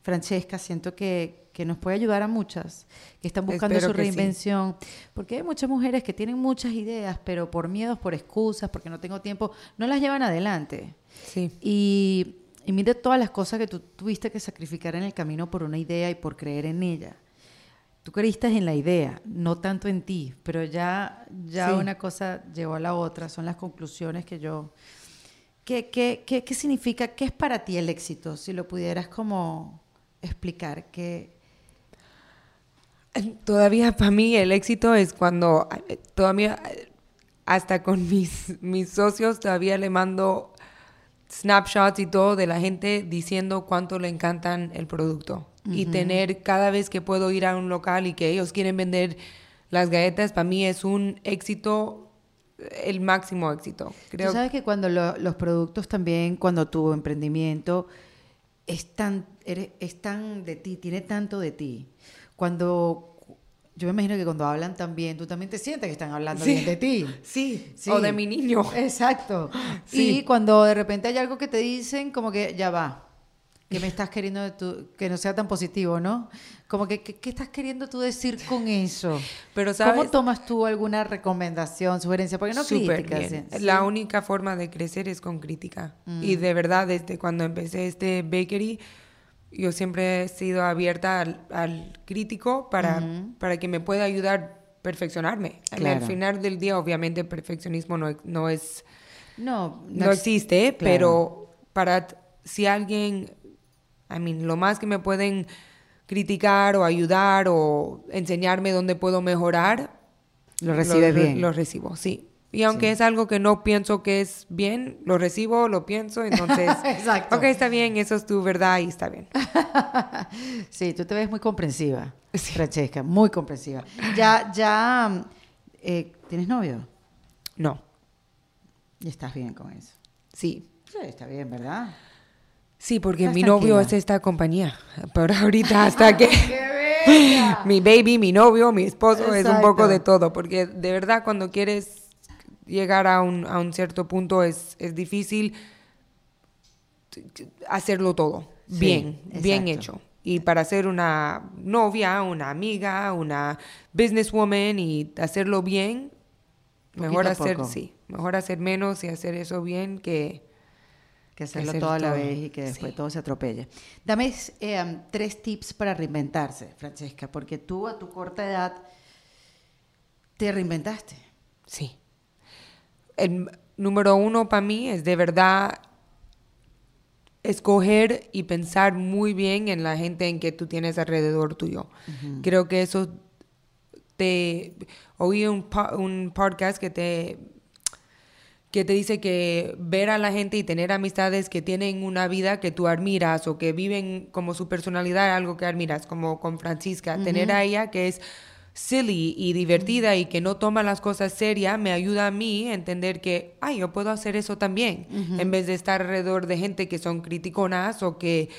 Francesca, siento que, que nos puede ayudar a muchas que están buscando Espero su sí. reinvención. Porque hay muchas mujeres que tienen muchas ideas, pero por miedos, por excusas, porque no tengo tiempo, no las llevan adelante. Sí. Y, y mire todas las cosas que tú tuviste que sacrificar en el camino por una idea y por creer en ella. Tú creíste en la idea, no tanto en ti, pero ya, ya Sí. una cosa llevó a la otra, son las conclusiones que yo... ¿Qué, qué, qué, qué significa, qué es para ti el éxito? Si lo pudieras como explicar, ¿qué, Todavía para mí el éxito es cuando eh, todavía eh, hasta con mis, mis socios todavía le mando snapshots y todo de la gente diciendo cuánto le encantan el producto. Y tener cada vez que puedo ir a un local y que ellos quieren vender las galletas, para mí es un éxito, el máximo éxito. Creo Tú sabes que cuando lo- los productos también, cuando tu emprendimiento es tan, eres- es tan de ti, tiene tanto de ti. Cuando, yo me imagino que cuando hablan también, tú también te sientes que están hablando Sí. bien de ti. Sí, Sí. o de mi niño. Exacto. Sí. Y cuando de repente hay algo que te dicen, como que ya va. ¿Qué me estás queriendo de tu- que no sea tan positivo, no? Como que, ¿qué, estás queriendo tú decir con eso? Pero ¿Cómo sabes, tomas tú alguna recomendación, sugerencia? Porque no Súper críticas. bien. ¿sí? La única forma de crecer es con crítica. Y de verdad, desde cuando empecé este bakery, yo siempre he sido abierta al, al crítico para, para que me pueda ayudar a perfeccionarme. Al- Claro. Al final del día, obviamente, el perfeccionismo no, no es No, no ex- existe, claro. pero para si alguien, I mean, lo más que me pueden criticar o ayudar o enseñarme dónde puedo mejorar, Lo recibes re- bien. Lo recibo, sí. Y aunque es algo que no pienso que es bien, lo recibo, lo pienso, entonces, Exacto. ok, está bien, eso es tu verdad y está bien. sí, tú te ves muy comprensiva, Francesca, muy comprensiva. Ya, ya, eh, ¿tienes novio? No, Y estás bien con eso. sí. Sí, está bien, ¿verdad? Sí, porque mi novio tranquila. es esta compañía. Pero ahorita hasta que... Mi baby, mi novio, mi esposo, es un poco de todo, porque de verdad cuando quieres llegar a un, a un cierto punto es, es difícil hacerlo todo Sí, bien, bien hecho. Y para ser una novia, una amiga, una businesswoman y hacerlo bien, mejor Poquito hacer, sí, mejor hacer menos y hacer eso bien que, Que hacerlo hacer toda la todo. vez y que después Sí. todo se atropelle. Dame eh, tres tips para reinventarse, Francesca, porque tú a tu corta edad te reinventaste. Sí. El número uno para mí es de verdad escoger y pensar muy bien en la gente en que tú tienes alrededor tuyo. Creo que eso te... Oí un, un podcast que te que te dice que ver a la gente y tener amistades que tienen una vida que tú admiras o que viven como su personalidad algo que admiras, como con Francisca, tener a ella que es silly y divertida y que no toma las cosas serias, me ayuda a mí a entender que, ay, yo puedo hacer eso también, en vez de estar alrededor de gente que son criticonas o que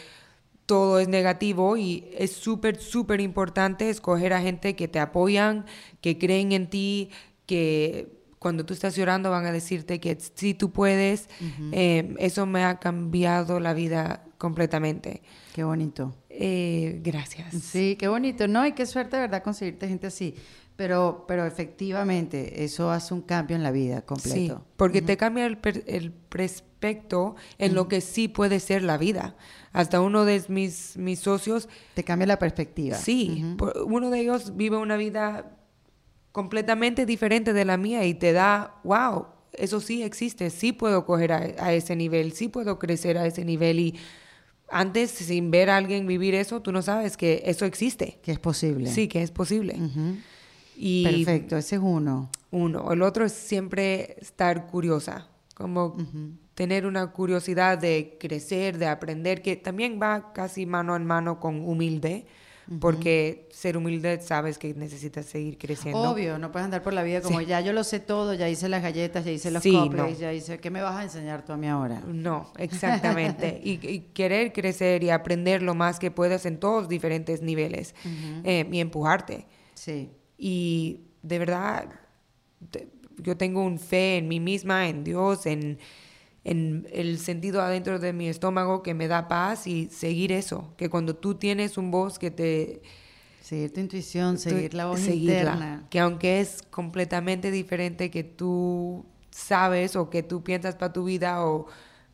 todo es negativo. Y es súper, súper importante escoger a gente que te apoyan, que creen en ti, que cuando tú estás llorando van a decirte que sí tú puedes. Eh, eso me ha cambiado la vida completamente. Qué bonito. Eh, gracias. Sí, qué bonito. No, y qué suerte, verdad, conseguirte gente así. Pero, pero efectivamente, eso hace un cambio en la vida Sí, completo. porque te cambia el, per- el perspecto en lo que sí puede ser la vida. Hasta uno de mis, mis socios Te cambia la perspectiva. Sí, por- uno de ellos vive una vida completamente diferente de la mía y te da, wow, eso sí existe, sí puedo coger a, a ese nivel, sí puedo crecer a ese nivel y antes sin ver a alguien vivir eso, tú no sabes que eso existe. Que es posible. Sí, que es posible. Y Perfecto, ese es uno. uno, el otro es siempre estar curiosa, como tener una curiosidad de crecer, de aprender, que también va casi mano en mano con humilde, porque ser humilde sabes que necesitas seguir creciendo. Obvio, no puedes andar por la vida como Sí. ya yo lo sé todo, ya hice las galletas, ya hice los Sí, cupcakes, no. ya hice... ¿Qué me vas a enseñar tú a mí ahora? No, exactamente. y, y querer crecer y aprender lo más que puedas en todos diferentes niveles eh, y empujarte. Sí. Y de verdad, yo tengo un fe en mí misma, en Dios, en, en el sentido adentro de mi estómago que me da paz y seguir eso. Que cuando tú tienes un voz que te... Seguir tu intuición, tú- seguir la voz seguirla, interna. Que aunque es completamente diferente que tú sabes o que tú piensas para tu vida o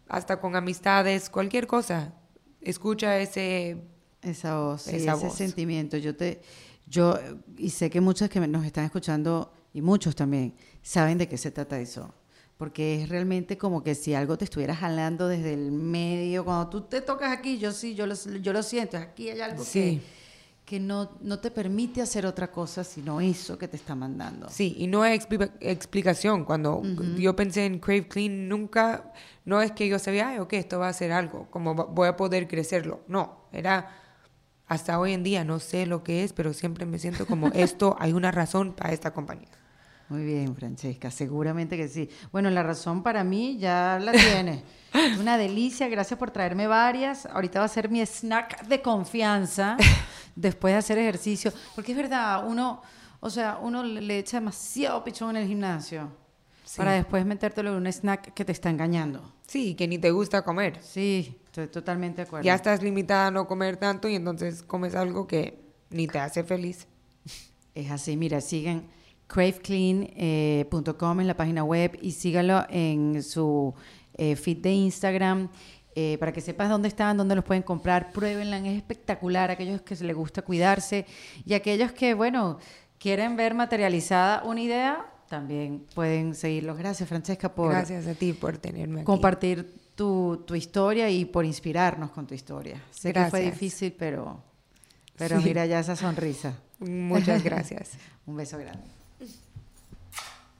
hasta con amistades, cualquier cosa, escucha ese... Esa voz, sí, Esa ese voz. sentimiento. Yo te, yo, y sé que muchos que me- nos están escuchando, y muchos también, saben de qué se trata eso. Porque es realmente como que si algo te estuviera jalando desde el medio, cuando tú te tocas aquí, yo sí, yo lo, yo lo siento, aquí hay algo Sí. que, que no, no te permite hacer otra cosa sino eso que te está mandando. Sí, y no hay expli- explicación. Cuando yo pensé en Crave Clean, nunca, no es que yo sabía, ay, ok, esto va a ser algo, como voy a poder crecerlo. No, era hasta hoy en día, no sé lo que es, pero siempre me siento como esto, hay una razón para esta compañía. Muy bien, Francesca, seguramente que sí. Bueno, la razón para mí ya la tiene. Es una delicia, gracias por traerme varias. Ahorita va a ser mi snack de confianza después de hacer ejercicio. Porque es verdad, uno, o sea, uno le echa demasiado pichón en el gimnasio Sí. para después metértelo en un snack que te está engañando. Sí, que ni te gusta comer. Sí, estoy totalmente de acuerdo. Ya estás limitada a no comer tanto y entonces comes algo que ni te hace feliz. Es así, mira, sigan craveclean.com en la página web y síganlo en su eh, feed de Instagram eh, para que sepas dónde están, dónde los pueden comprar, pruébenla, es espectacular, aquellos que les gusta cuidarse y aquellos que, bueno, quieren ver materializada una idea, también pueden seguirlos. Gracias, Francesca, por Gracias a ti por tenerme aquí. compartir tu, tu historia y por inspirarnos con tu historia. Sé que fue difícil, pero, pero Sí. mira ya esa sonrisa. Muchas gracias. Un beso grande.